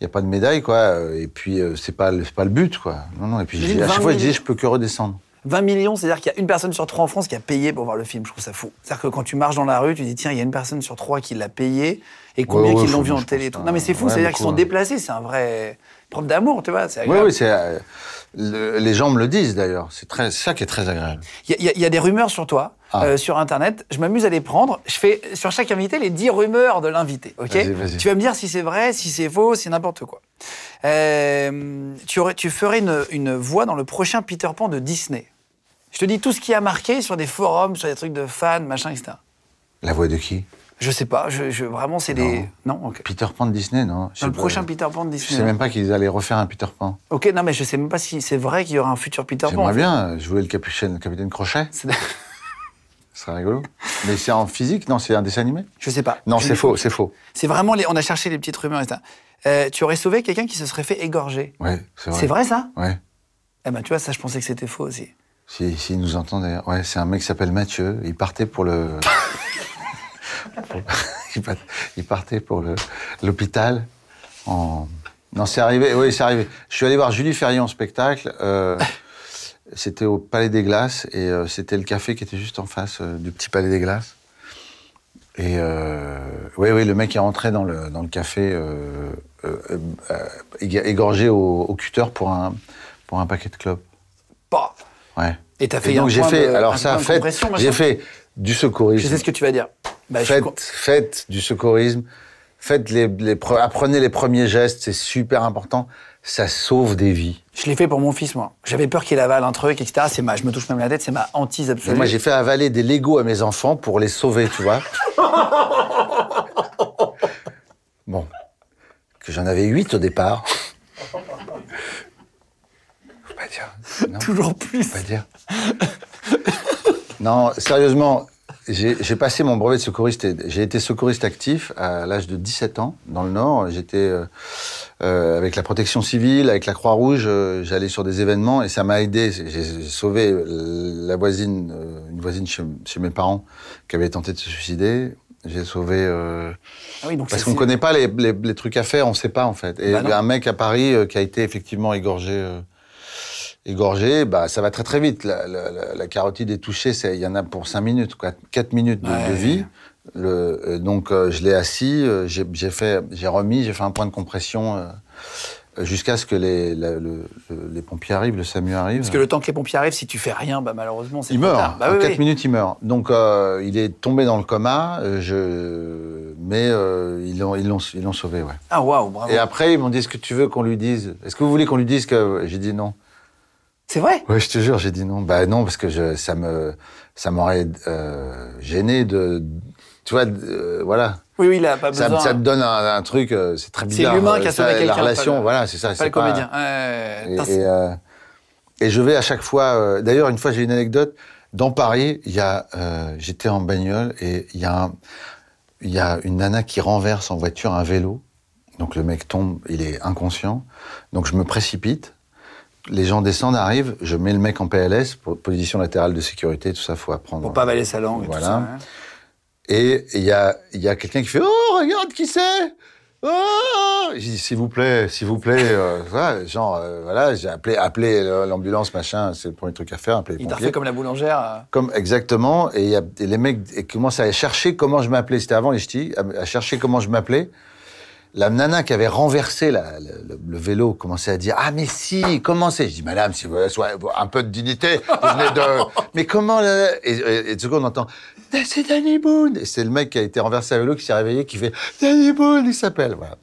Il n'y a pas de médaille, quoi. euh, Et puis, euh, c'est pas, pas le but, quoi. Non, non. Et puis, à chaque 20 fois, je disais, je peux que redescendre. 20 millions, c'est-à-dire qu'il y a une personne sur trois en France qui a payé pour voir le film. Je trouve ça fou. C'est-à-dire que quand tu marches dans la rue, tu dis, tiens, il y a une personne sur trois qui l'a payé, et combien Ouais, ouais, qui l'ont vu en télé tout. Non, mais c'est fou, Ouais, c'est-à-dire qu'ils sont déplacés, c'est un vrai preuve d'amour, tu vois. C'est Oui, agréable. oui, c'est. euh, le- les gens me le disent d'ailleurs. C'est très, ça qui est très agréable. Il y, a- y y des rumeurs sur toi, Ah. euh, sur Internet. Je m'amuse à les prendre. Je fais sur chaque invité les 10 rumeurs de l'invité. Ok? Vas-y, vas-y. Tu vas me dire si c'est vrai, si c'est faux, si n'importe quoi. Euh, tu, aurais, tu ferais une, une voix dans le prochain Peter Pan de Disney. Je te dis tout ce qui a marqué sur des forums, sur des trucs de fans, machin, etc. La voix de qui? Je sais pas, je, je- vraiment c'est des. Non, ok. Peter Pan de Disney, non Je le prochain Peter Pan de Je Disney. sais même pas qu'ils allaient refaire un Peter Pan. Ok, non, mais je sais même pas si c'est vrai qu'il y aura un futur Peter Pan. J'aimerais bien jouer le capitaine, le capitaine Crochet. Ce serait rigolo. Mais c'est en physique Non, c'est un dessin animé Je sais pas. Non, Je c'est faux, c'est faux. C'est vraiment les. On a cherché les petites rumeurs, etc. Euh, tu aurais sauvé quelqu'un qui se serait fait égorger. Ouais, c'est vrai. C'est vrai ça Ouais. Eh ben tu vois, ça je pensais que c'était faux aussi. Si, s'il nous entend d'ailleurs. Ouais, c'est un mec qui s'appelle Mathieu. Il partait pour le. [laughs] [laughs] il part- il partait pour l'hôpital. En... Non, c'est arrivé. Oui, c'est arrivé. Je suis allé voir Julie Ferrier en spectacle. euh, c'était au Palais des Glaces et euh, c'était le café qui était juste en face euh, du petit Palais des Glaces. Et oui, oui, le mec est rentré dans le, dans le café ég- égorgé au, au cutter pour un, pour un paquet de clopes. Bah. Ouais. Et t'as fait Et donc un j'ai fait, de- alors ça, compression, machin j'ai fait du secourisme. Je sais ce que tu vas dire. Bah, faites, du secourisme. Faites les, les pre- apprenez les premiers gestes, c'est super important. Ça sauve des vies. Je l'ai fait pour mon fils, moi. J'avais peur qu'il avale un truc, etc. C'est ma, je me touche même la tête, c'est ma hantise Et absolue. moi, j'ai fait avaler des Legos à mes enfants pour les sauver, tu vois. [laughs] bon. Que j'en avais huit au départ. Faut pas dire. Non, [laughs] Toujours plus. faut pas dire. non, sérieusement, j'ai passé mon brevet de secouriste. J'ai été secouriste actif à l'âge de 17 ans dans le Nord. J'étais euh, euh, avec la protection civile, avec la Croix-Rouge. euh, J'allais sur des événements et ça m'a aidé. J'ai sauvé la voisine, euh, une voisine chez, chez mes parents qui avait tenté de se suicider. J'ai sauvé. euh, Ah oui, donc parce qu'on ne connaît pas les, les- les trucs à faire, on ne sait pas en fait. Et Bah un mec à Paris euh, qui a été effectivement égorgé, euh, égorgé, bah ça va très très vite. La, la- la- la carotide est touchée, il y en a pour 5 minutes, quoi, 4 minutes de, Ouais. de vie. Le, euh, donc euh, je l'ai assis, euh, j'ai j'ai fait, j'ai remis, j'ai fait un point de compression euh, jusqu'à ce que les, la- le- le- les pompiers arrivent, le SAMU arrive. Parce que le temps que les pompiers arrivent, si tu fais rien, bah malheureusement, c'est Il meurt. tard. Bah en oui, 4 oui. minutes, il meurt. Donc, il est tombé dans le coma. Je... Mais ils l'ont sauvé, ouais. Ah waouh, bravo. Et après, ils m'ont dit Est-ce que tu veux qu'on lui dise Est-ce que vous voulez qu'on lui dise que. J'ai dit non. C'est vrai? Ouais, je te jure, j'ai dit non. Bah non, parce que je, ça me, ça m'aurait euh, gêné de. Tu vois, euh, voilà. Oui, oui, il a pas Ça, besoin. ça te donne un, un truc, euh, c'est très C'est bizarre. l'humain qui a sauvé quelqu'un, La relation, le- voilà, c'est ça. pas c'est le comédien. Et, et, c'est- et je vais à chaque fois. D'ailleurs, une fois, j'ai une anecdote. Dans Paris, il y a, j'étais en bagnole et il y a, il y a une nana qui renverse en voiture un vélo. Donc le mec tombe, il est inconscient. Donc je me précipite. Les gens descendent, arrivent. Je mets le mec en PLS, pour position latérale de sécurité, tout ça, faut apprendre. Pour pas avaler sa langue et Voilà. tout ça. hein. Et il y a, y a quelqu'un qui fait Oh, regarde qui c'est Ah J'ai dit, s'il vous plaît, s'il vous plaît. euh, [laughs] voilà, genre, euh, voilà, j'ai appelé, appelé l'ambulance, machin, c'est le premier truc à faire, appeler les Il t'a refait comme la boulangère. euh. Comme exactement, et, il y a, et les mecs et commencent à chercher comment je m'appelais. C'était avant les ch'tis, à, à chercher comment je m'appelais. La nana qui avait renversé la- le, vélo commençait à dire ah mais si comment c'est? Je dis madame si vous soyez un peu de dignité, vous venez de [laughs] mais comment et, et, et de seconde on entend c'est Danny Boone et c'est le mec qui a été renversé à vélo qui s'est réveillé qui fait Danny Boone il s'appelle voilà.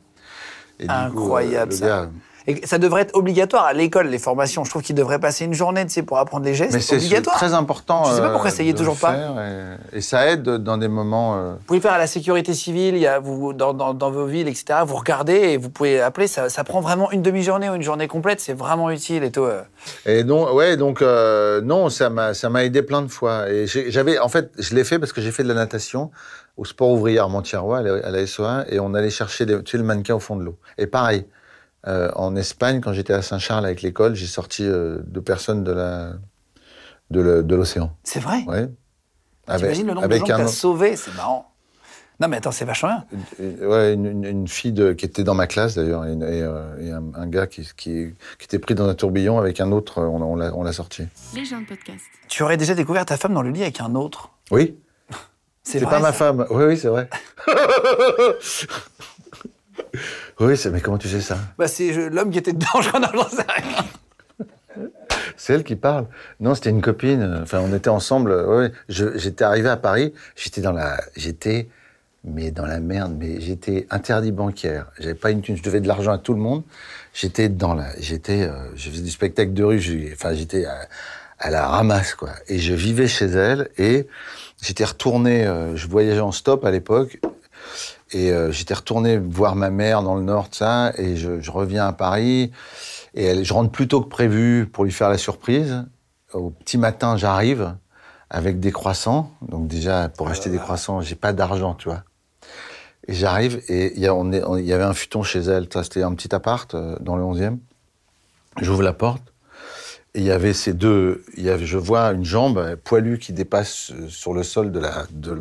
Et du coup, Incroyable, euh, le ça. gars- Et ça devrait être obligatoire à l'école, les formations. Je trouve qu'ils devraient passer une journée, tu sais, pour apprendre les gestes. mais c'est très important. Je sais pas euh, pourquoi ça y est toujours pas. Et, et ça aide dans des moments. euh, Vous pouvez faire à la sécurité civile, il y a, vous, dans, dans, dans vos villes, etc. Vous regardez et vous pouvez appeler. Ça, ça prend vraiment une demi-journée ou une journée complète. C'est vraiment utile et tout. euh. Et donc, ouais, donc, euh, non, ça m'a, aidé plein de fois. Et j'avais, en fait, je l'ai fait parce que j'ai fait de la natation au sport ouvrier Armentières-Rois, à la, à la SO1, et on allait chercher des, tu sais, le mannequin au fond de l'eau. Et pareil, euh, en Espagne, quand j'étais à Saint-Charles avec l'école, j'ai sorti euh, deux personnes de la, de, l'océan. C'est vrai. Ouais. T'imagines le nombre de gens que t'as sauvés C'est marrant. Non, mais attends, c'est vachement bien. ouais, une, une- une fille de- qui était dans ma classe d'ailleurs, et, et, euh, et un, un gars qui, qui, qui était pris dans un tourbillon avec un autre, on, on l'a, on l'a sorti. Les gens de podcast. Tu aurais déjà découvert ta femme dans le lit avec un autre? Oui, C'est pas ma femme. Oui, oui, c'est vrai. [laughs] oui, mais comment tu sais ça? Bah, c'est l'homme qui était dedans, [laughs] je rien. C'est elle qui parle. Non, c'était une copine. Enfin, on était ensemble. euh, Ouais, j'étais arrivé à Paris. J'étais dans la, j'étais, mais dans la merde. Mais j'étais interdit bancaire. J'avais pas une thune. Je devais de l'argent à tout le monde. J'étais dans la, j'étais, euh, je faisais du spectacle de rue. Enfin, j'étais à, à la ramasse quoi. Et je vivais chez elle. Et j'étais retourné. euh, je voyageais en stop à l'époque. Et euh, j'étais retourné voir ma mère dans le Nord, ça, et je, je reviens à Paris. Et elle, je rentre plus tôt que prévu pour lui faire la surprise. Au petit matin, j'arrive avec des croissants. Donc déjà, pour acheter des croissants, j'ai pas d'argent, tu vois. Et j'arrive et il y, avait un futon chez elle. C'était un petit appart euh, dans le 11e. J'ouvre la porte. Et il y avait ces deux. Il y avait, je vois une jambe poilue qui dépasse euh, sur le sol de la, de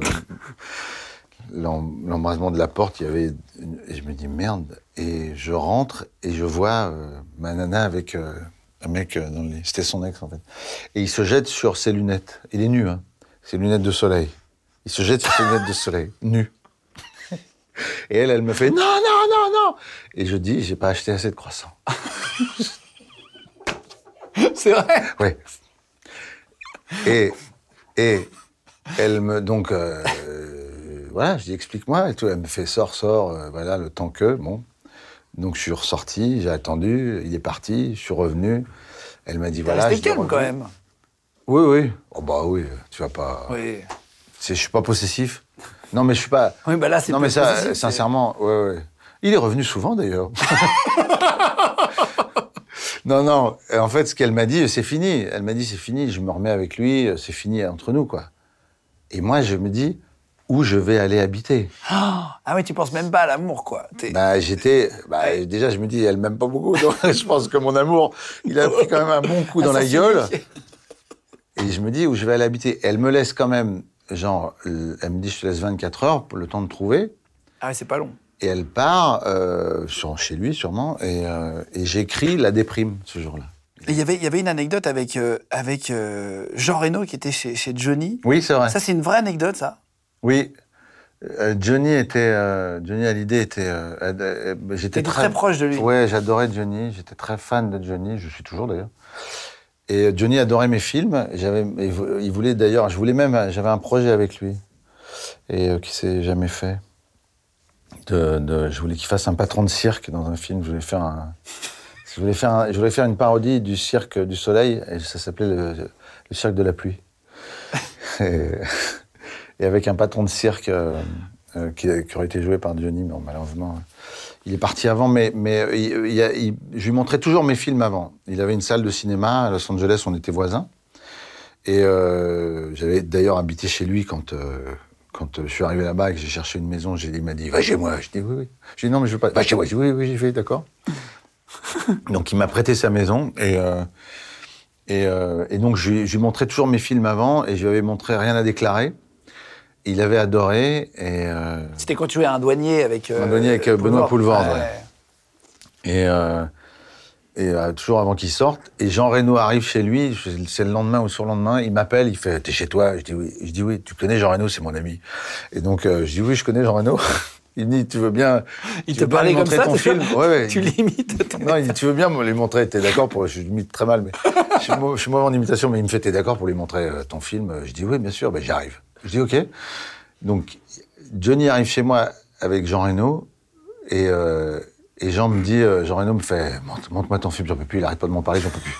l'embrasement de la porte. Il y avait. une- et je me dis merde. Et je rentre et je vois euh, ma nana avec euh, un mec euh, dans les. C'était son ex en fait. Et il se jette sur ses lunettes. Il est nu, hein. Ses lunettes de soleil. Il se jette sur ses lunettes de soleil, [laughs] nu. Et elle, elle me fait non, non, non, non. Et je dis, j'ai pas acheté assez de croissants. [laughs] C'est vrai? Oui. Et, et elle me. Donc, euh, voilà, je dis explique-moi. Et tout, elle me fait sors, sors, euh, voilà, le temps que. Bon. Donc, je suis ressorti, j'ai attendu, il est parti, je suis revenu. Elle m'a dit voilà. dois calme quand même. Oui, oui. Oh, bah oui, tu vas pas. Oui. Je suis pas possessif. Non, mais je suis pas. Oui, bah là, c'est Non, mais ça, sincèrement, ouais, ouais. Il est revenu souvent, d'ailleurs. [laughs] non, non. Et En fait, ce qu'elle m'a dit, c'est fini. Elle m'a dit, c'est fini. Je me remets avec lui. C'est fini entre nous, quoi. Et moi, je me dis, où je vais aller habiter [gasps] Ah oui, tu penses même pas à l'amour, quoi. Bah, j'étais. Bah, déjà, je me dis, elle m'aime pas beaucoup. Donc, [laughs] je pense que mon amour, il a pris quand même un bon coup [laughs] Ah, dans la gueule. Et je me dis où je vais aller habiter. Elle me laisse quand même, genre, elle me dit je te laisse 24 heures pour le temps de trouver. Ah oui, c'est pas long. Et elle part euh, sur- chez lui sûrement. Et, euh, et j'écris la déprime ce jour-là. Il y avait- il y avait une anecdote avec, euh, avec Jean Reno qui était chez, chez Johnny. Oui, c'est vrai. Ça, c'est une vraie anecdote, ça. Oui. Euh, Johnny était, euh, Johnny Hallyday était, euh, euh, j'étais très, très proche de lui. Ouais, j'adorais Johnny. J'étais très fan de Johnny. Je suis toujours d'ailleurs. Et Johnny adorait mes films. J'avais, il vou- il voulait d'ailleurs, je voulais même, j'avais un projet avec lui et qui s'est jamais fait. De, de- je voulais qu'il fasse un patron de cirque dans un film. Je voulais faire un, je voulais faire, un- je voulais faire une parodie du cirque du soleil et ça s'appelait le, le cirque de la pluie. [laughs] et, et avec un patron de cirque euh, euh, qui, qui aurait été joué par Johnny, mais malheureusement. euh, Il est parti avant, mais, mais il, il y a- il- je lui montrais toujours mes films avant. Il avait une salle de cinéma à Los Angeles, on était voisins. Et euh, j'avais d'ailleurs habité chez lui quand, euh, quand je suis arrivé là-bas et que j'ai cherché une maison. Il m'a dit, va chez moi. Je dis, oui, oui. Je dis, non, mais je veux pas. Va chez moi. Je dis, oui, oui, j'ai fait, d'accord. [laughs] donc il m'a prêté sa maison et, euh, et, et donc je, lui- je lui montrais toujours mes films avant et je lui avais montré Rien à déclarer. Il avait adoré et, euh, C'était quand tu jouais un douanier avec. euh, Un douanier avec, euh, Benoît Poulvord, Ouais. et, et toujours avant qu'il sorte. Et Jean Reno arrive chez lui, c'est le lendemain ou sur le lendemain, il m'appelle, il fait T'es chez toi? Je dis oui. Je dis oui, tu connais Jean Reno, c'est mon ami. Et donc je dis oui, je connais Jean Reno. [laughs] Il me dit Tu veux bien. Il te parlait comme ça ton tu film? Ouais, ouais. Tu l'imites. Non, il dit, tu veux bien me les montrer, t'es d'accord pour... Je limite très mal, mais [laughs] je suis, mauvais en imitation, mais il me fait, t'es d'accord pour lui montrer ton film? Je dis, oui, bien sûr, ben, j'y arrive. Je dis, OK. Donc, Johnny arrive chez moi avec Jean Reno, et, euh, et Jean me dit, euh, Jean Reno me fait, Montre- montre-moi ton film, j'en peux plus, il arrête pas de m'en parler, j'en peux plus.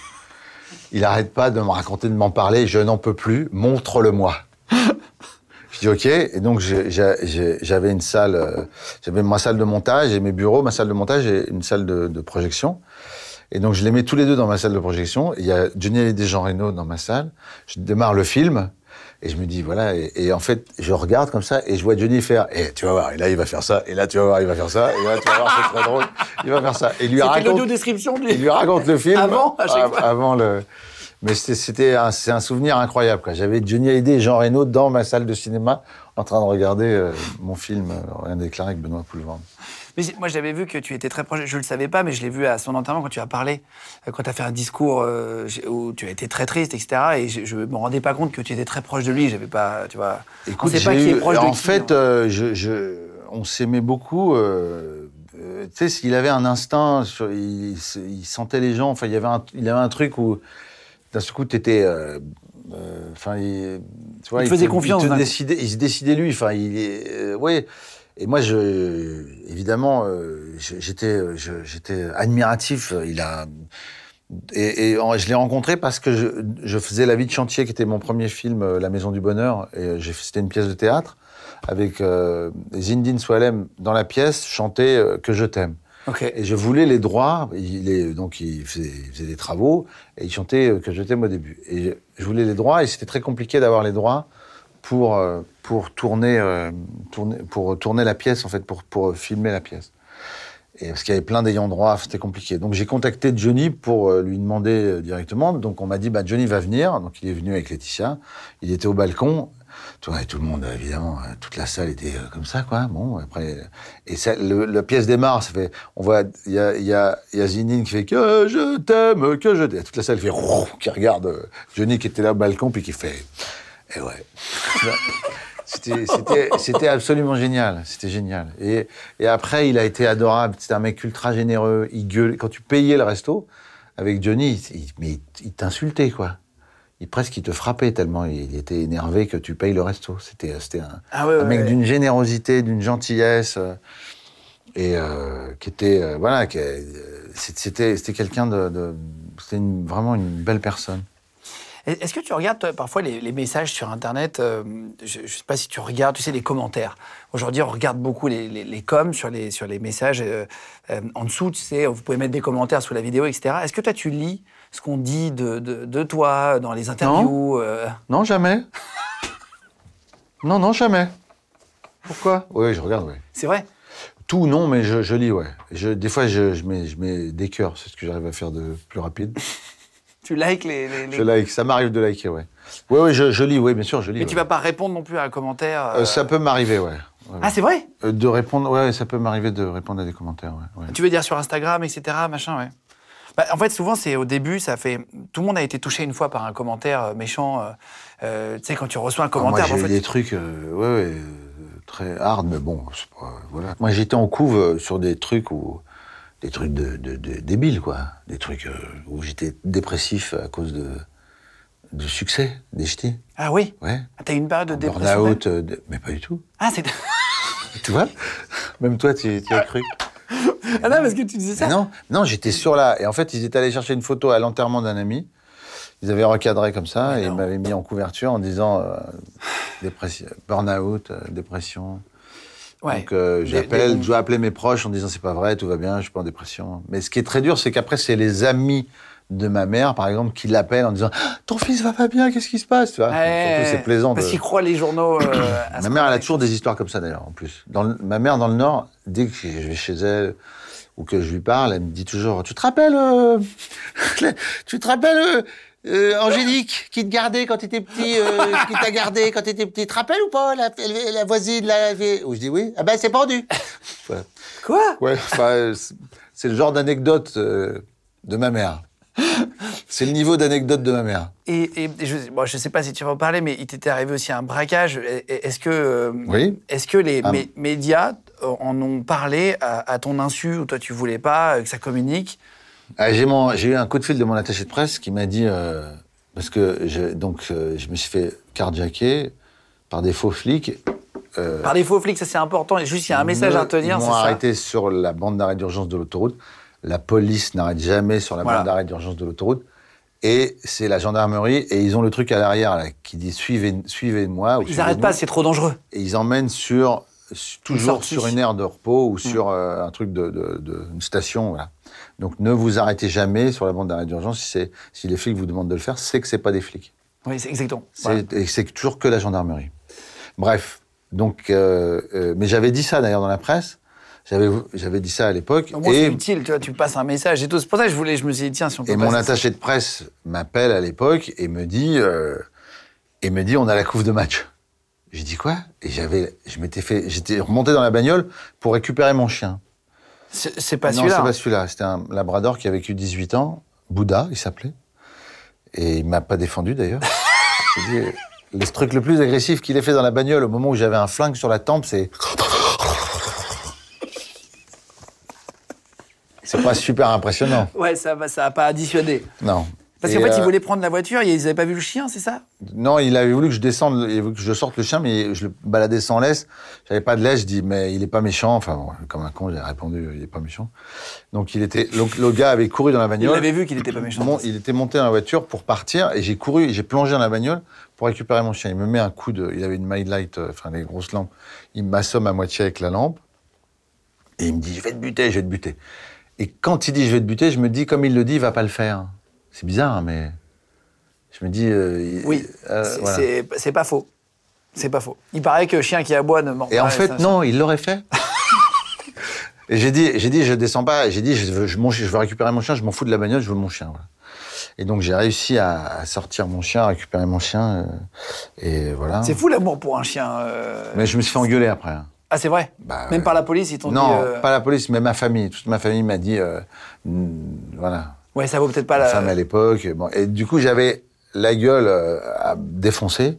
Il arrête pas de me raconter, de m'en parler, je n'en peux plus, montre-le-moi. [laughs] Je dis OK, et donc euh, j'avais ma salle de montage et mes bureaux, ma salle de montage et une salle de, projection. Et donc je les mets tous les deux dans ma salle de projection. Il y a Johnny Hallyday, Jean Reno dans ma salle. Je démarre le film et je me dis voilà. Et, et en fait, je regarde comme ça et je vois Johnny faire. Et tu vas voir, et là il va faire ça, et là tu vas voir, il va faire ça, et là tu vas voir, c'est très drôle. Il va faire ça. Et il lui raconte. description du. Il lui raconte le film. Avant, à chaque fois. Avant le. Mais c'était- un, c'est un souvenir incroyable. quoi. J'avais Johnny Hallyday et Jean Reno dans ma salle de cinéma en train de regarder euh, mon film euh, Rien déclaré avec Benoît Poulvord. Mais moi, j'avais vu que tu étais très proche. Je le savais pas, mais je l'ai vu à son enterrement quand tu as parlé, euh, quand tu as fait un discours euh, où tu as été très triste, etc. Et je, je me rendais pas compte que tu étais très proche de lui. J'avais pas, tu vois. Écoute, on sait pas qui est eu- proche de en qui, fait, hein. euh, je, je- on s'aimait beaucoup. euh, tu sais, s'il avait un instinct, sur- il, il sentait les gens. Enfin, il y avait un, il avait un truc où, d'un seul coup, euh, euh, Enfin, il, tu vois, Il te faisait confiance, Il, te décidait, il se décidait lui. Enfin, il ouais. Et moi, je, évidemment, euh, je- j'étais, admiratif. Il a. Et, je l'ai rencontré parce que je, je faisais La vie de chantier, qui était mon premier film, euh, La Maison du Bonheur. Et euh, c'était une pièce de théâtre avec euh, Zindine Swalem dans la pièce chanter euh, Que je t'aime. Et je voulais les droits. Il est, donc il faisait, il faisait des travaux et il chantait euh, Que je t'aime au début. Et je, je voulais les droits et c'était très compliqué d'avoir les droits pour, euh, pour, tourner, euh, tourner, pour tourner la pièce, en fait, pour, pour filmer la pièce. Et parce qu'il y avait plein d'ayants droit, c'était compliqué. Donc j'ai contacté Johnny pour euh, lui demander euh, directement. Donc on m'a dit, bah, Johnny va venir. Donc il est venu avec Laetitia. Il était au balcon. Et tout le monde, évidemment, euh, toute la salle était euh, comme ça, quoi. Bon, après, euh, et la pièce démarre, on voit, il y a, Zinine qui fait que je t'aime, que je t'aime. Toute la salle fait, qui regarde euh, Johnny qui était là au balcon, puis qui fait, et ouais. [laughs] C'était- absolument génial. C'était génial. Et, et après, il a été adorable. C'était un mec ultra généreux. Il gueulait. Quand tu payais le resto avec Johnny, il, t'insultait, quoi. Il, presque, il te frappait tellement il, était énervé que tu payes le resto. C'était un, Ah ouais, un ouais, mec ouais. d'une générosité, d'une gentillesse. euh, et euh, qui était. euh, voilà. euh, C'était c'était quelqu'un de. de- C'était vraiment une belle personne. Est-ce que tu regardes toi, parfois les, les messages sur Internet euh, Je ne sais pas si tu regardes, tu sais, les commentaires. Aujourd'hui, on regarde beaucoup les, les, les coms sur les, sur les messages. euh, euh, en dessous, tu sais, vous pouvez mettre des commentaires sous la vidéo, etc. Est-ce que toi, tu lis ce qu'on dit de, de, de toi dans les interviews euh, Non, jamais. non, non, jamais. Pourquoi? Oui, je regarde, oui. C'est vrai? Tout, non, mais je, je lis, ouais. Je, des fois, je, je mets, je mets des cœurs, c'est ce que j'arrive à faire de plus rapide. Tu likes les. les- les- Je like, ça m'arrive de liker, ouais. Oui, oui, je, je lis, oui, bien sûr, je lis. Mais tu ouais. vas pas répondre non plus à un commentaire. Euh, euh, ça peut m'arriver, ouais. Ouais, Ah, c'est vrai? Euh, de répondre, ouais, ça peut m'arriver de répondre à des commentaires, ouais. Tu veux dire sur Instagram, etc., machin, ouais. Bah, en fait, souvent, c'est au début, ça fait. Tout le monde a été touché une fois par un commentaire euh, méchant. euh, euh, tu sais, quand tu reçois un Ah, moi, commentaire, j'ai en eu fait, des trucs, euh, ouais, ouais, euh, très hard, mais bon, c'est pas, voilà. Moi, j'étais en couve euh, sur des trucs où, des trucs de, de- de- débiles, quoi. Des trucs euh, où j'étais dépressif à cause de, de succès, des ch'tis. Ah oui Ouais. Ah, T'as eu une période de dépression Burn-out, euh, de- mais pas du tout. Ah, c'est. [laughs] Tu vois Même toi, tu, tu as cru. ah non, parce que tu disais ça. Mais non, non j'étais sur là. Et en fait, ils étaient allés chercher une photo à l'enterrement d'un ami. Ils avaient recadré comme ça et ils m'avaient mis en couverture en disant euh, burn-out, euh, dépression. Ouais. Donc euh, j'appelle, des- je dois appeler mes proches en disant c'est pas vrai, tout va bien, je suis pas en dépression. Mais ce qui est très dur, c'est qu'après c'est les amis de ma mère, par exemple, qui l'appellent en disant Ah, ton fils va pas bien, qu'est-ce qui se passe, tu vois? Ouais, Surtout c'est plaisant. Parce de- qu'ils croient les journaux. euh, [clears throat] à Ma mère, elle a toujours des histoires comme ça d'ailleurs, en plus. Dans le- ma mère, dans le Nord, dès que je vais chez elle ou que je lui parle, elle me dit toujours Tu te rappelles euh, [laughs] Tu te rappelles euh, Angélique, qui te gardait quand t'étais petit, euh, [laughs] qui t'a gardé quand t'étais petit, te rappelles ou pas la, la voisine, la Où je dis oui? Ah ben c'est pendu. [laughs] Quoi? Ouais, enfin, c'est- le genre d'anecdote euh, de ma mère. C'est le niveau d'anecdote de ma mère. Et, et je, bon, je sais pas si tu vas en parler, mais il t'était arrivé aussi un braquage. Est-ce que, euh, Oui. est-ce que les Ah. mé- médias en ont parlé à, à ton insu ou toi tu voulais pas que ça communique? Ah, j'ai mon- j'ai eu un coup de fil de mon attaché de presse qui m'a dit euh, parce que je, donc euh, je me suis fait carjacker par des faux flics. euh, Par des faux flics, ça c'est important. Et juste il y a un message me- à retenir, Ils m'ont ça. arrêté sur la bande d'arrêt d'urgence de l'autoroute. La police n'arrête jamais sur la Voilà. bande d'arrêt d'urgence de l'autoroute. Et c'est la gendarmerie, et ils ont le truc à l'arrière là, qui dit suivez, suivez-moi. ou Ils n'arrêtent pas, c'est trop dangereux. et ils emmènent sur, sur- toujours sur une aire de repos ou sur euh, un truc de, de- de- une station. Voilà. Donc ne vous arrêtez jamais sur la bande d'arrêt d'urgence. Si, c'est- si les flics vous demandent de le faire, c'est que c'est pas des flics. Oui, c'est exactement. Voilà. et c'est toujours que la gendarmerie. Bref. Donc, euh, euh, mais j'avais dit ça d'ailleurs dans la presse. J'avais j'avais dit ça à l'époque. Moins, c'est utile, tu vois, tu passes un message et tout. C'est pour ça que je voulais, je me suis dit, tiens, si on peut et mon ça. attaché de presse m'appelle à l'époque et me dit euh, et me dit on a la couve de match. J'ai dit quoi? Et j'avais, je m'étais fait, j'étais remonté dans la bagnole pour récupérer mon chien. C'est pas non, celui-là. c'est pas celui-là. C'était un Labrador qui a vécu 18 ans, Bouddha, il s'appelait. Et il m'a pas défendu d'ailleurs. [laughs] Le truc le plus agressif qu'il ait fait dans la bagnole au moment où j'avais un flingue sur la tempe, c'est. [laughs] C'est pas super impressionnant. Ouais, ça va, ça a pas dissuadé. Non. Parce Et, qu'en fait, ils euh, voulaient prendre la voiture, ils avaient pas vu le chien, c'est ça? Non, il avait voulu que je descende, il avait voulu que je sorte le chien, mais je le baladais sans laisse. J'avais pas de laisse, je dis, mais il est pas méchant. Enfin, bon, comme un con, j'ai répondu, il est pas méchant. Donc, il était, le, le gars avait couru dans la Ils bagnole. l'avaient vu qu'il était pas méchant. Mon- il était monté dans la voiture pour partir et j'ai couru, j'ai plongé dans la bagnole pour récupérer mon chien. Il me met un coup de, il avait une Mild Light, euh, enfin les grosses lampes. Il m'assomme à moitié avec la lampe et il me dit je vais te buter, je vais te buter. Et quand il dit je vais te buter, je me dis comme il le dit, il va pas le faire. C'est bizarre, hein, mais je me dis euh, Oui, euh, c'est- voilà. pas faux. C'est pas faux. Il paraît que chien qui aboie ne Et pas. en fait, non, il l'aurait fait. [laughs] et j'ai dit, j'ai dit, je descends pas. J'ai dit, je veux, je, mon chien- je veux récupérer mon chien. Je m'en fous de la bagnole, je veux mon chien. voilà. Et donc j'ai réussi à, à sortir mon chien, à récupérer mon chien, euh, et voilà. C'est fou l'amour pour un chien. euh. Mais je me suis fait engueuler après. hein. Ah, c'est vrai? Bah, Même par la police, ils t'ont dit. Non, pas la police, mais ma famille. Toute ma famille m'a dit, voilà. Ouais, ça vaut peut-être pas la. femme à l'époque. Bon, et du coup, j'avais la gueule euh, à défoncer.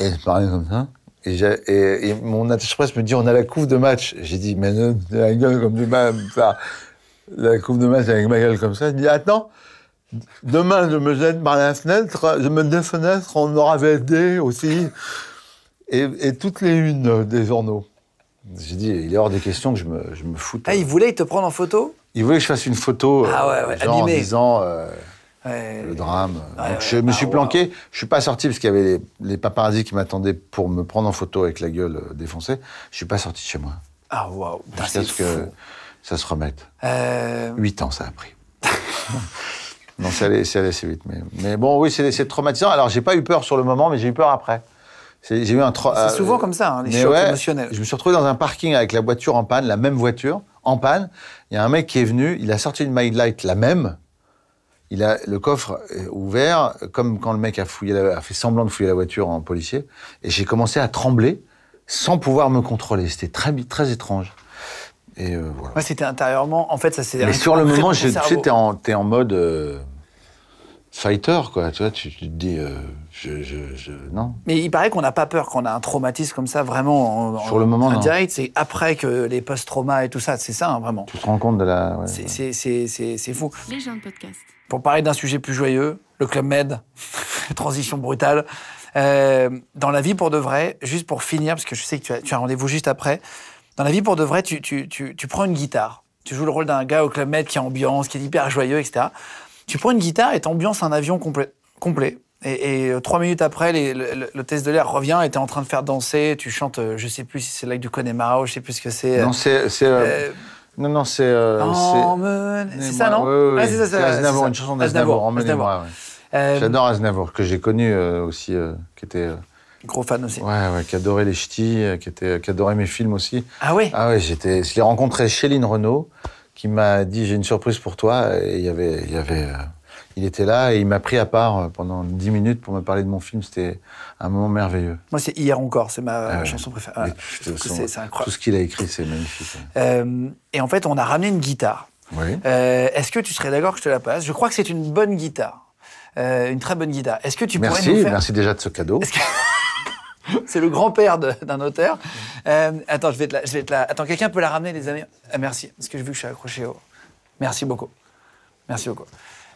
Et je parlais comme ça. Et, j'ai- et- et mon attaché presse me dit on a la couve de match. J'ai dit mais non, la gueule comme vas me faire la couve de match avec ma gueule comme ça. Il dit attends, demain je me jette par la fenêtre, je me défenêtre, on aura VSD aussi. Et, et toutes les unes des journaux. J'ai dit il est hors des questions que je me, je me foute. Ah, ils voulaient te prendre en photo? Il voulait que je fasse une photo, Ah ouais, euh, ouais, genre en disant euh, Ouais. le drame. Donc je me suis Ah, planqué. Je suis pas sorti parce qu'il y avait les, les paparazzis qui m'attendaient pour me prendre en photo avec la gueule euh, défoncée. Je suis pas sorti de chez moi Ah, waouh. Jusqu'à ce fou. que ça se remette. Euh, Huit ans, ça a pris. [laughs] non, c'est allé, c'est allé assez vite. Mais, mais bon, oui, c'est traumatisant. Alors, j'ai pas eu peur sur le moment, mais j'ai eu peur après. C'est- J'ai eu un C'est souvent comme ça, hein, les chocs ouais, émotionnels. Je me suis retrouvé dans un parking avec la voiture en panne, la même voiture, en panne. Il y a un mec qui est venu, il a sorti une Mild Light, la même. Il a le coffre ouvert, comme quand le mec a, fouillé la- a fait semblant de fouiller la voiture en policier. Et j'ai commencé à trembler sans pouvoir me contrôler. C'était très, très étrange. Et euh, voilà. Ouais, c'était intérieurement. En fait, ça s'est. Mais sur le moment, tu sais, t'es en, en mode euh, fighter, quoi. Tu vois, tu, tu te dis, euh, je, je, je- non. Mais il paraît qu'on n'a pas peur quand on a un traumatisme comme ça, vraiment. en- Sur le moment, en non. direct, c'est après que les post-traumas et tout ça, c'est ça, hein, vraiment. Tu te rends compte de la. ouais, C'est- ouais. C'est c'est- c'est- c'est fou. Les gens de podcast. Pour parler d'un sujet plus joyeux, le Club Med, [laughs] transition brutale. Euh, dans la vie pour de vrai, juste pour finir, parce que je sais que tu as, tu as rendez-vous juste après, dans la vie pour de vrai, tu, tu, tu, tu prends une guitare. Tu joues le rôle d'un gars au Club Med qui est ambiance, qui est hyper joyeux, etc. Tu prends une guitare et t'ambiances un avion complet. complet. Et, et, euh, trois minutes après, les- le, le- test de l'air revient et t'es en train de faire danser. Tu chantes, euh, je sais plus si c'est l'acte du Connemara, je sais plus ce que c'est. Non, c'est. c'est, euh, Euh, non, non, c'est. euh, c'est- ça, non Ouais, ouais, Ouais, c'est ça, c'est c'est Aznavour, une chanson d'Aznavour, ouais. Euh, J'adore Aznavour, que j'ai connu euh, aussi, euh, qui était. euh, Gros fan aussi. ouais, ouais, qui adorait les ch'tis, euh, qui, était, qui adorait mes films aussi. Ah ouais? Ah ouais, j'étais, je l'ai rencontré chez Lynn Renault, qui m'a dit j'ai une surprise pour toi. Et il y avait, il y avait, euh, il était là et il m'a pris à part euh, pendant 10 minutes pour me parler de mon film. C'était un moment merveilleux. Moi, c'est Hier encore, c'est ma Ah ouais. chanson préférée. Ouais. tout- c'est- ce qu'il a écrit, c'est magnifique. Euh, et en fait, on a ramené une guitare. Oui. Euh, Est-ce que tu serais d'accord que je te la passe? Je crois que c'est une bonne guitare. Euh, une très bonne guitare. Est-ce que tu Merci, pourrais nous faire... merci déjà de ce cadeau. [laughs] C'est le grand-père d'un auteur. Euh, attends, je vais te la, je vais te la- Attends, quelqu'un peut la ramener, les amis? Ah, Merci, parce que j'ai vu que je suis accroché au. Merci beaucoup. Merci beaucoup.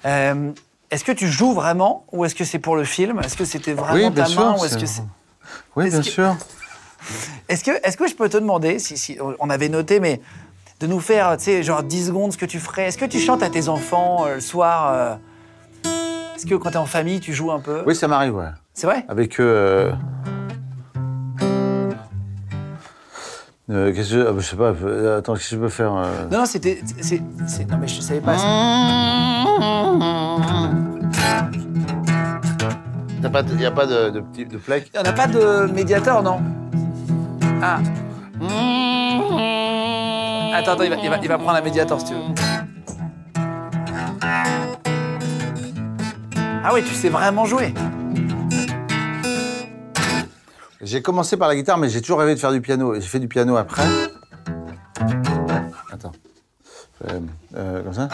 Euh, est-ce que tu joues vraiment ou est-ce que c'est pour le film? Est-ce que c'était vraiment Oui, bien ta sûr, main ou est-ce que c'est Oui, bien que- sûr. Est-ce que, est que je peux te demander, si, si on avait noté, mais de nous faire, tu sais, genre 10 secondes ce que tu ferais? Est-ce que tu chantes à tes enfants euh, le soir euh, Est-ce que quand t'es en famille, tu joues un peu? Oui, ça m'arrive, ouais. C'est vrai? Avec eux. euh, euh, qu'est-ce que je... ah, bah, je sais pas. euh, Attends, qu'est-ce que je peux faire euh, Non, non, c'était. c'est- c'est- Non, mais je savais pas. Il n'y a pas de, de, petit- de plaque? On n'a pas de médiator, non? Ah. Attends, attends, il va, il va- il va prendre un médiator si tu veux. Ah oui, tu sais vraiment jouer. J'ai commencé par la guitare, mais j'ai toujours rêvé de faire du piano. J'ai fait du piano après. Attends. Euh, euh, comme ça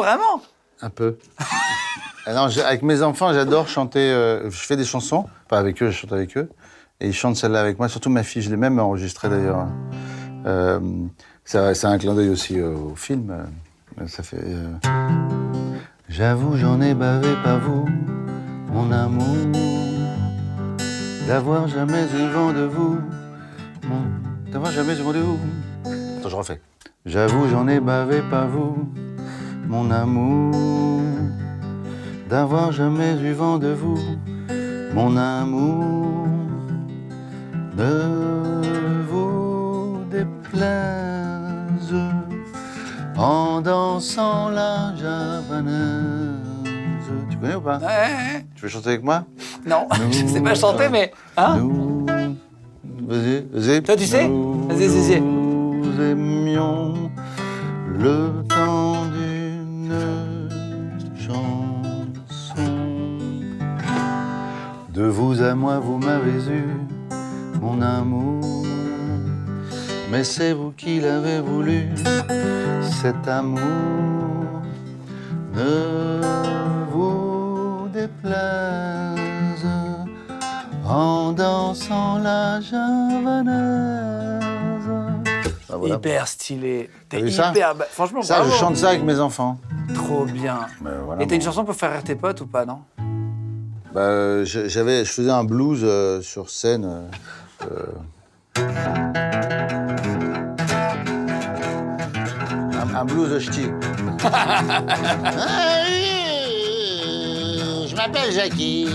vraiment Un peu. [laughs] Ah non, avec mes enfants, j'adore chanter. euh, je fais des chansons. Pas avec eux, je chante avec eux. Et ils chantent celle-là avec moi. Surtout ma fille, je l'ai même enregistrée d'ailleurs. Euh, ça- c'est un clin d'œil aussi euh, au film. Euh, Ça fait. J'avoue, j'en ai bavé pas vous, mon amour, d'avoir jamais eu vent de vous, mon- d'avoir jamais eu vent de vous. Attends, je refais. J'avoue, j'en ai bavé pas vous, mon amour, d'avoir jamais eu vent de vous, mon amour. Ne vous déplaise en dansant la javanaise. Tu connais ou pas Ouais. Tu veux chanter avec moi? Non, [laughs] je sais pas chanter, mais. Hein? Nous. Vas-y, vas-y. Toi, tu sais? Nous Vas-y, vas-y, vas-y. Nous aimions le temps De vous à moi, vous m'avez eu, mon amour. Mais c'est vous qui l'avez voulu, cet amour. Ne vous déplaise en dansant la javanaise. Ah, voilà. Hyper stylé. T'es T'as vu ça hyper. bah, franchement, Ça, je chante ça avec mes enfants. Trop bien. Ben, voilà, Et t'as une chanson pour faire rire tes potes ou pas, non? Bah, j'avais, je faisais un blues euh, sur scène. euh, euh, un, un blues ch'ti. [laughs] Je m'appelle Jackie.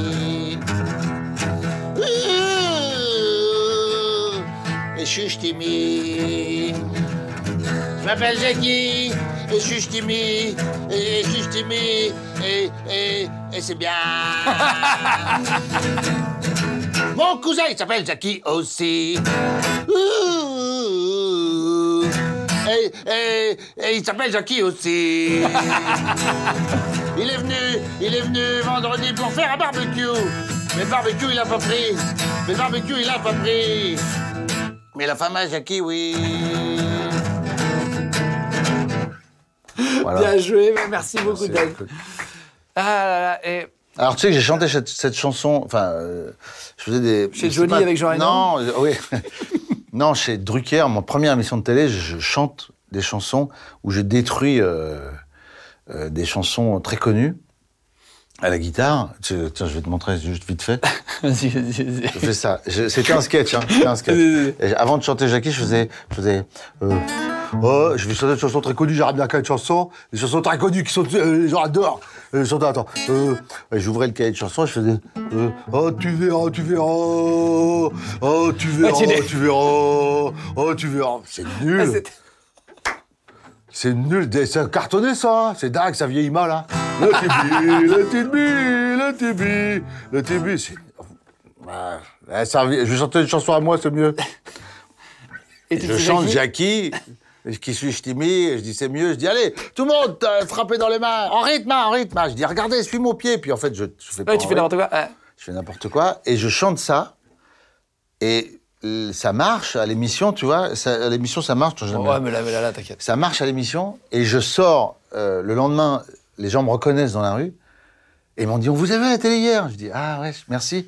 Et je suis ch'timi. Je m'appelle Jackie. Et je suis ch'timi. Et je suis ch'timi. Et, et, et c'est bien. [laughs] Mon cousin, il s'appelle Jackie aussi. Ouh. Et, et, et il s'appelle Jackie aussi. [laughs] Il est venu, il est venu vendredi pour faire un barbecue. Mais le barbecue, il a pas pris. Mais le barbecue, il a pas pris. Mais la femme à Jackie, oui. Voilà. Bien joué, mais merci beaucoup. Ah là là, et Alors tu sais que j'ai chanté cette, cette chanson, enfin, euh, je faisais des... Chez c'est Johnny avec Jean Non, euh, oui. [laughs] non, chez Drucker, mon première émission de télé, je, je chante des chansons où je détruis euh, euh, des chansons très connues à la guitare. Tu- Tiens, je vais te montrer juste vite fait. [laughs] Vas-y, vas-y, vas-y. Je fais ça. C'était un sketch, hein. C'était un sketch. [laughs] Et avant de chanter Jackie, je faisais, je faisais. Oh, je vais chanter des chansons très connues. J'arrive bien qu'à une chanson. Des chansons très connues qui sont, euh, les gens adorent. Euh, les attends. Euh, j'ouvrais le cahier de chansons. Je faisais. euh, oh, tu verras, tu verras. Oh, Oh, tu verras, Ah, tu l'es- tu verras. Oh, tu verras. C'est Ah, nul. c'était- C'est nul. C'est un cartonné, ça. C'est dingue, ça vieillit mal, hein. Le tibi, le tibi, le tibi, le tibi. C'est. Ouais, ouais, ça, je vais chanter une chanson à moi, c'est mieux. Et je chante Jackie. Qui suis-je timide Je dis c'est mieux. Je dis allez, tout le monde, euh, frappez dans les mains, en rythme, hein, en rythme. Je dis regardez, suis mon pied. Puis en fait, je, je fais pas. Ouais, tu fais n'importe quoi. Ouais. Je fais n'importe quoi et je chante ça. Et ça marche à l'émission, tu vois. ça- à l'émission, ça marche. ai Ouais, mais là, mais là, là, t'inquiète. ça marche à l'émission et je sors euh, le lendemain, les gens me reconnaissent dans la rue et ils m'ont dit on vous a vu à la télé hier? Je dis ah ouais merci.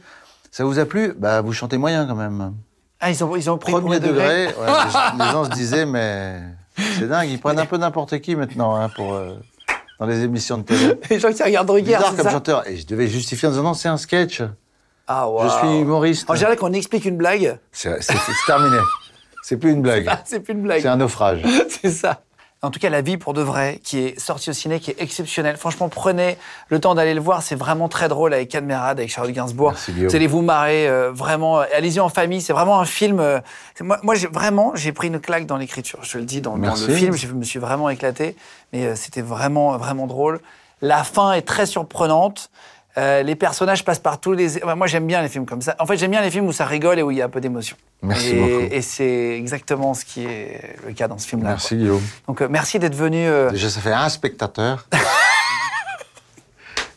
Ça vous a plu? Bah vous chantez moyen quand même. Ah, ils ont, ils ont pris Premier premier degré. ouais, les, les gens se disaient mais c'est dingue, ils prennent un [laughs] peu n'importe qui maintenant hein, pour euh, dans les émissions de télé. [laughs] Les gens qui regardent Drucker, Bizarre comme ça chanteur et je devais justifier en disant non c'est un sketch. Ah, waouh. Je suis humoriste. En général, quand on explique une blague, C'est terminé. C'est plus une [laughs] blague. c'est plus une blague. C'est un naufrage. C'est ça. En tout cas, La vie pour de vrai, qui est sorti au ciné, qui est exceptionnel. Franchement, prenez le temps d'aller le voir. C'est vraiment très drôle avec Merad, avec Charlotte Gainsbourg. Merci. Vous allez vous marrer euh, vraiment. Allez-y en famille. C'est vraiment un film. euh, moi, vraiment, j'ai pris une claque dans l'écriture. Je le dis, dans, le film, je me suis vraiment éclaté. Mais euh, c'était vraiment, vraiment drôle. La fin est très surprenante. Euh, les personnages passent par tous les. ouais, Moi, j'aime bien les films comme ça. En fait, j'aime bien les films où ça rigole et où il y a un peu d'émotion. Merci et, beaucoup. Et c'est exactement ce qui est le cas dans ce film-là. Merci Guillaume. Donc euh, merci d'être venu. euh, Déjà, ça fait un spectateur. [laughs]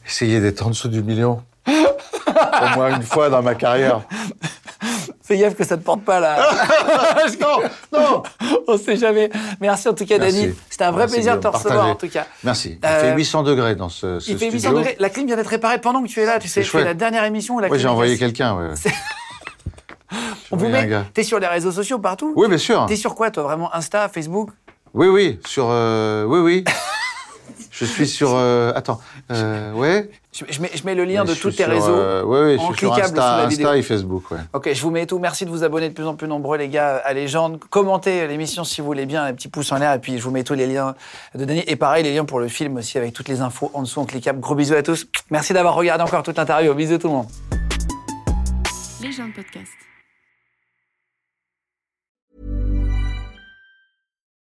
Essayez d'être en dessous du million. Au moins une fois dans ma carrière. Fais gaffe que ça ne porte pas là. [laughs] non, non. On sait jamais. Merci en tout cas, Merci. Dani. C'était un vrai Merci, plaisir de te recevoir en tout cas. Merci. Il Euh, fait 800 degrés dans ce, ce Il fait 800 studio. degrés. La clim vient d'être réparée pendant que tu es là. Tu sais, C'est la dernière émission. où La Oui, j'ai envoyé quelqu'un. ouais. [laughs] On vous met. T'es sur les réseaux sociaux partout? Oui, bien sûr. T'es sur quoi toi vraiment Insta, Facebook? Oui, oui. Sur. euh, oui, oui. [laughs] Je suis sur. euh, attends. Euh, ouais. je, je mets, je mets le lien Ouais, de tous tes sur, réseaux. euh, oui, oui. Je en suis sur cliquable sous Insta, la vidéo. Insta et Facebook. Ouais. Ok, je vous mets tout. Merci de vous abonner de plus en plus nombreux, les gars, à Légende. Commentez l'émission si vous voulez bien, un petit pouce en l'air. Et puis, je vous mets tous les liens de Denis. Et pareil, les liens pour le film aussi, avec toutes les infos en dessous en cliquable. Gros bisous à tous. Merci d'avoir regardé encore toute l'interview. Bisous tout le monde. Les gens de podcast.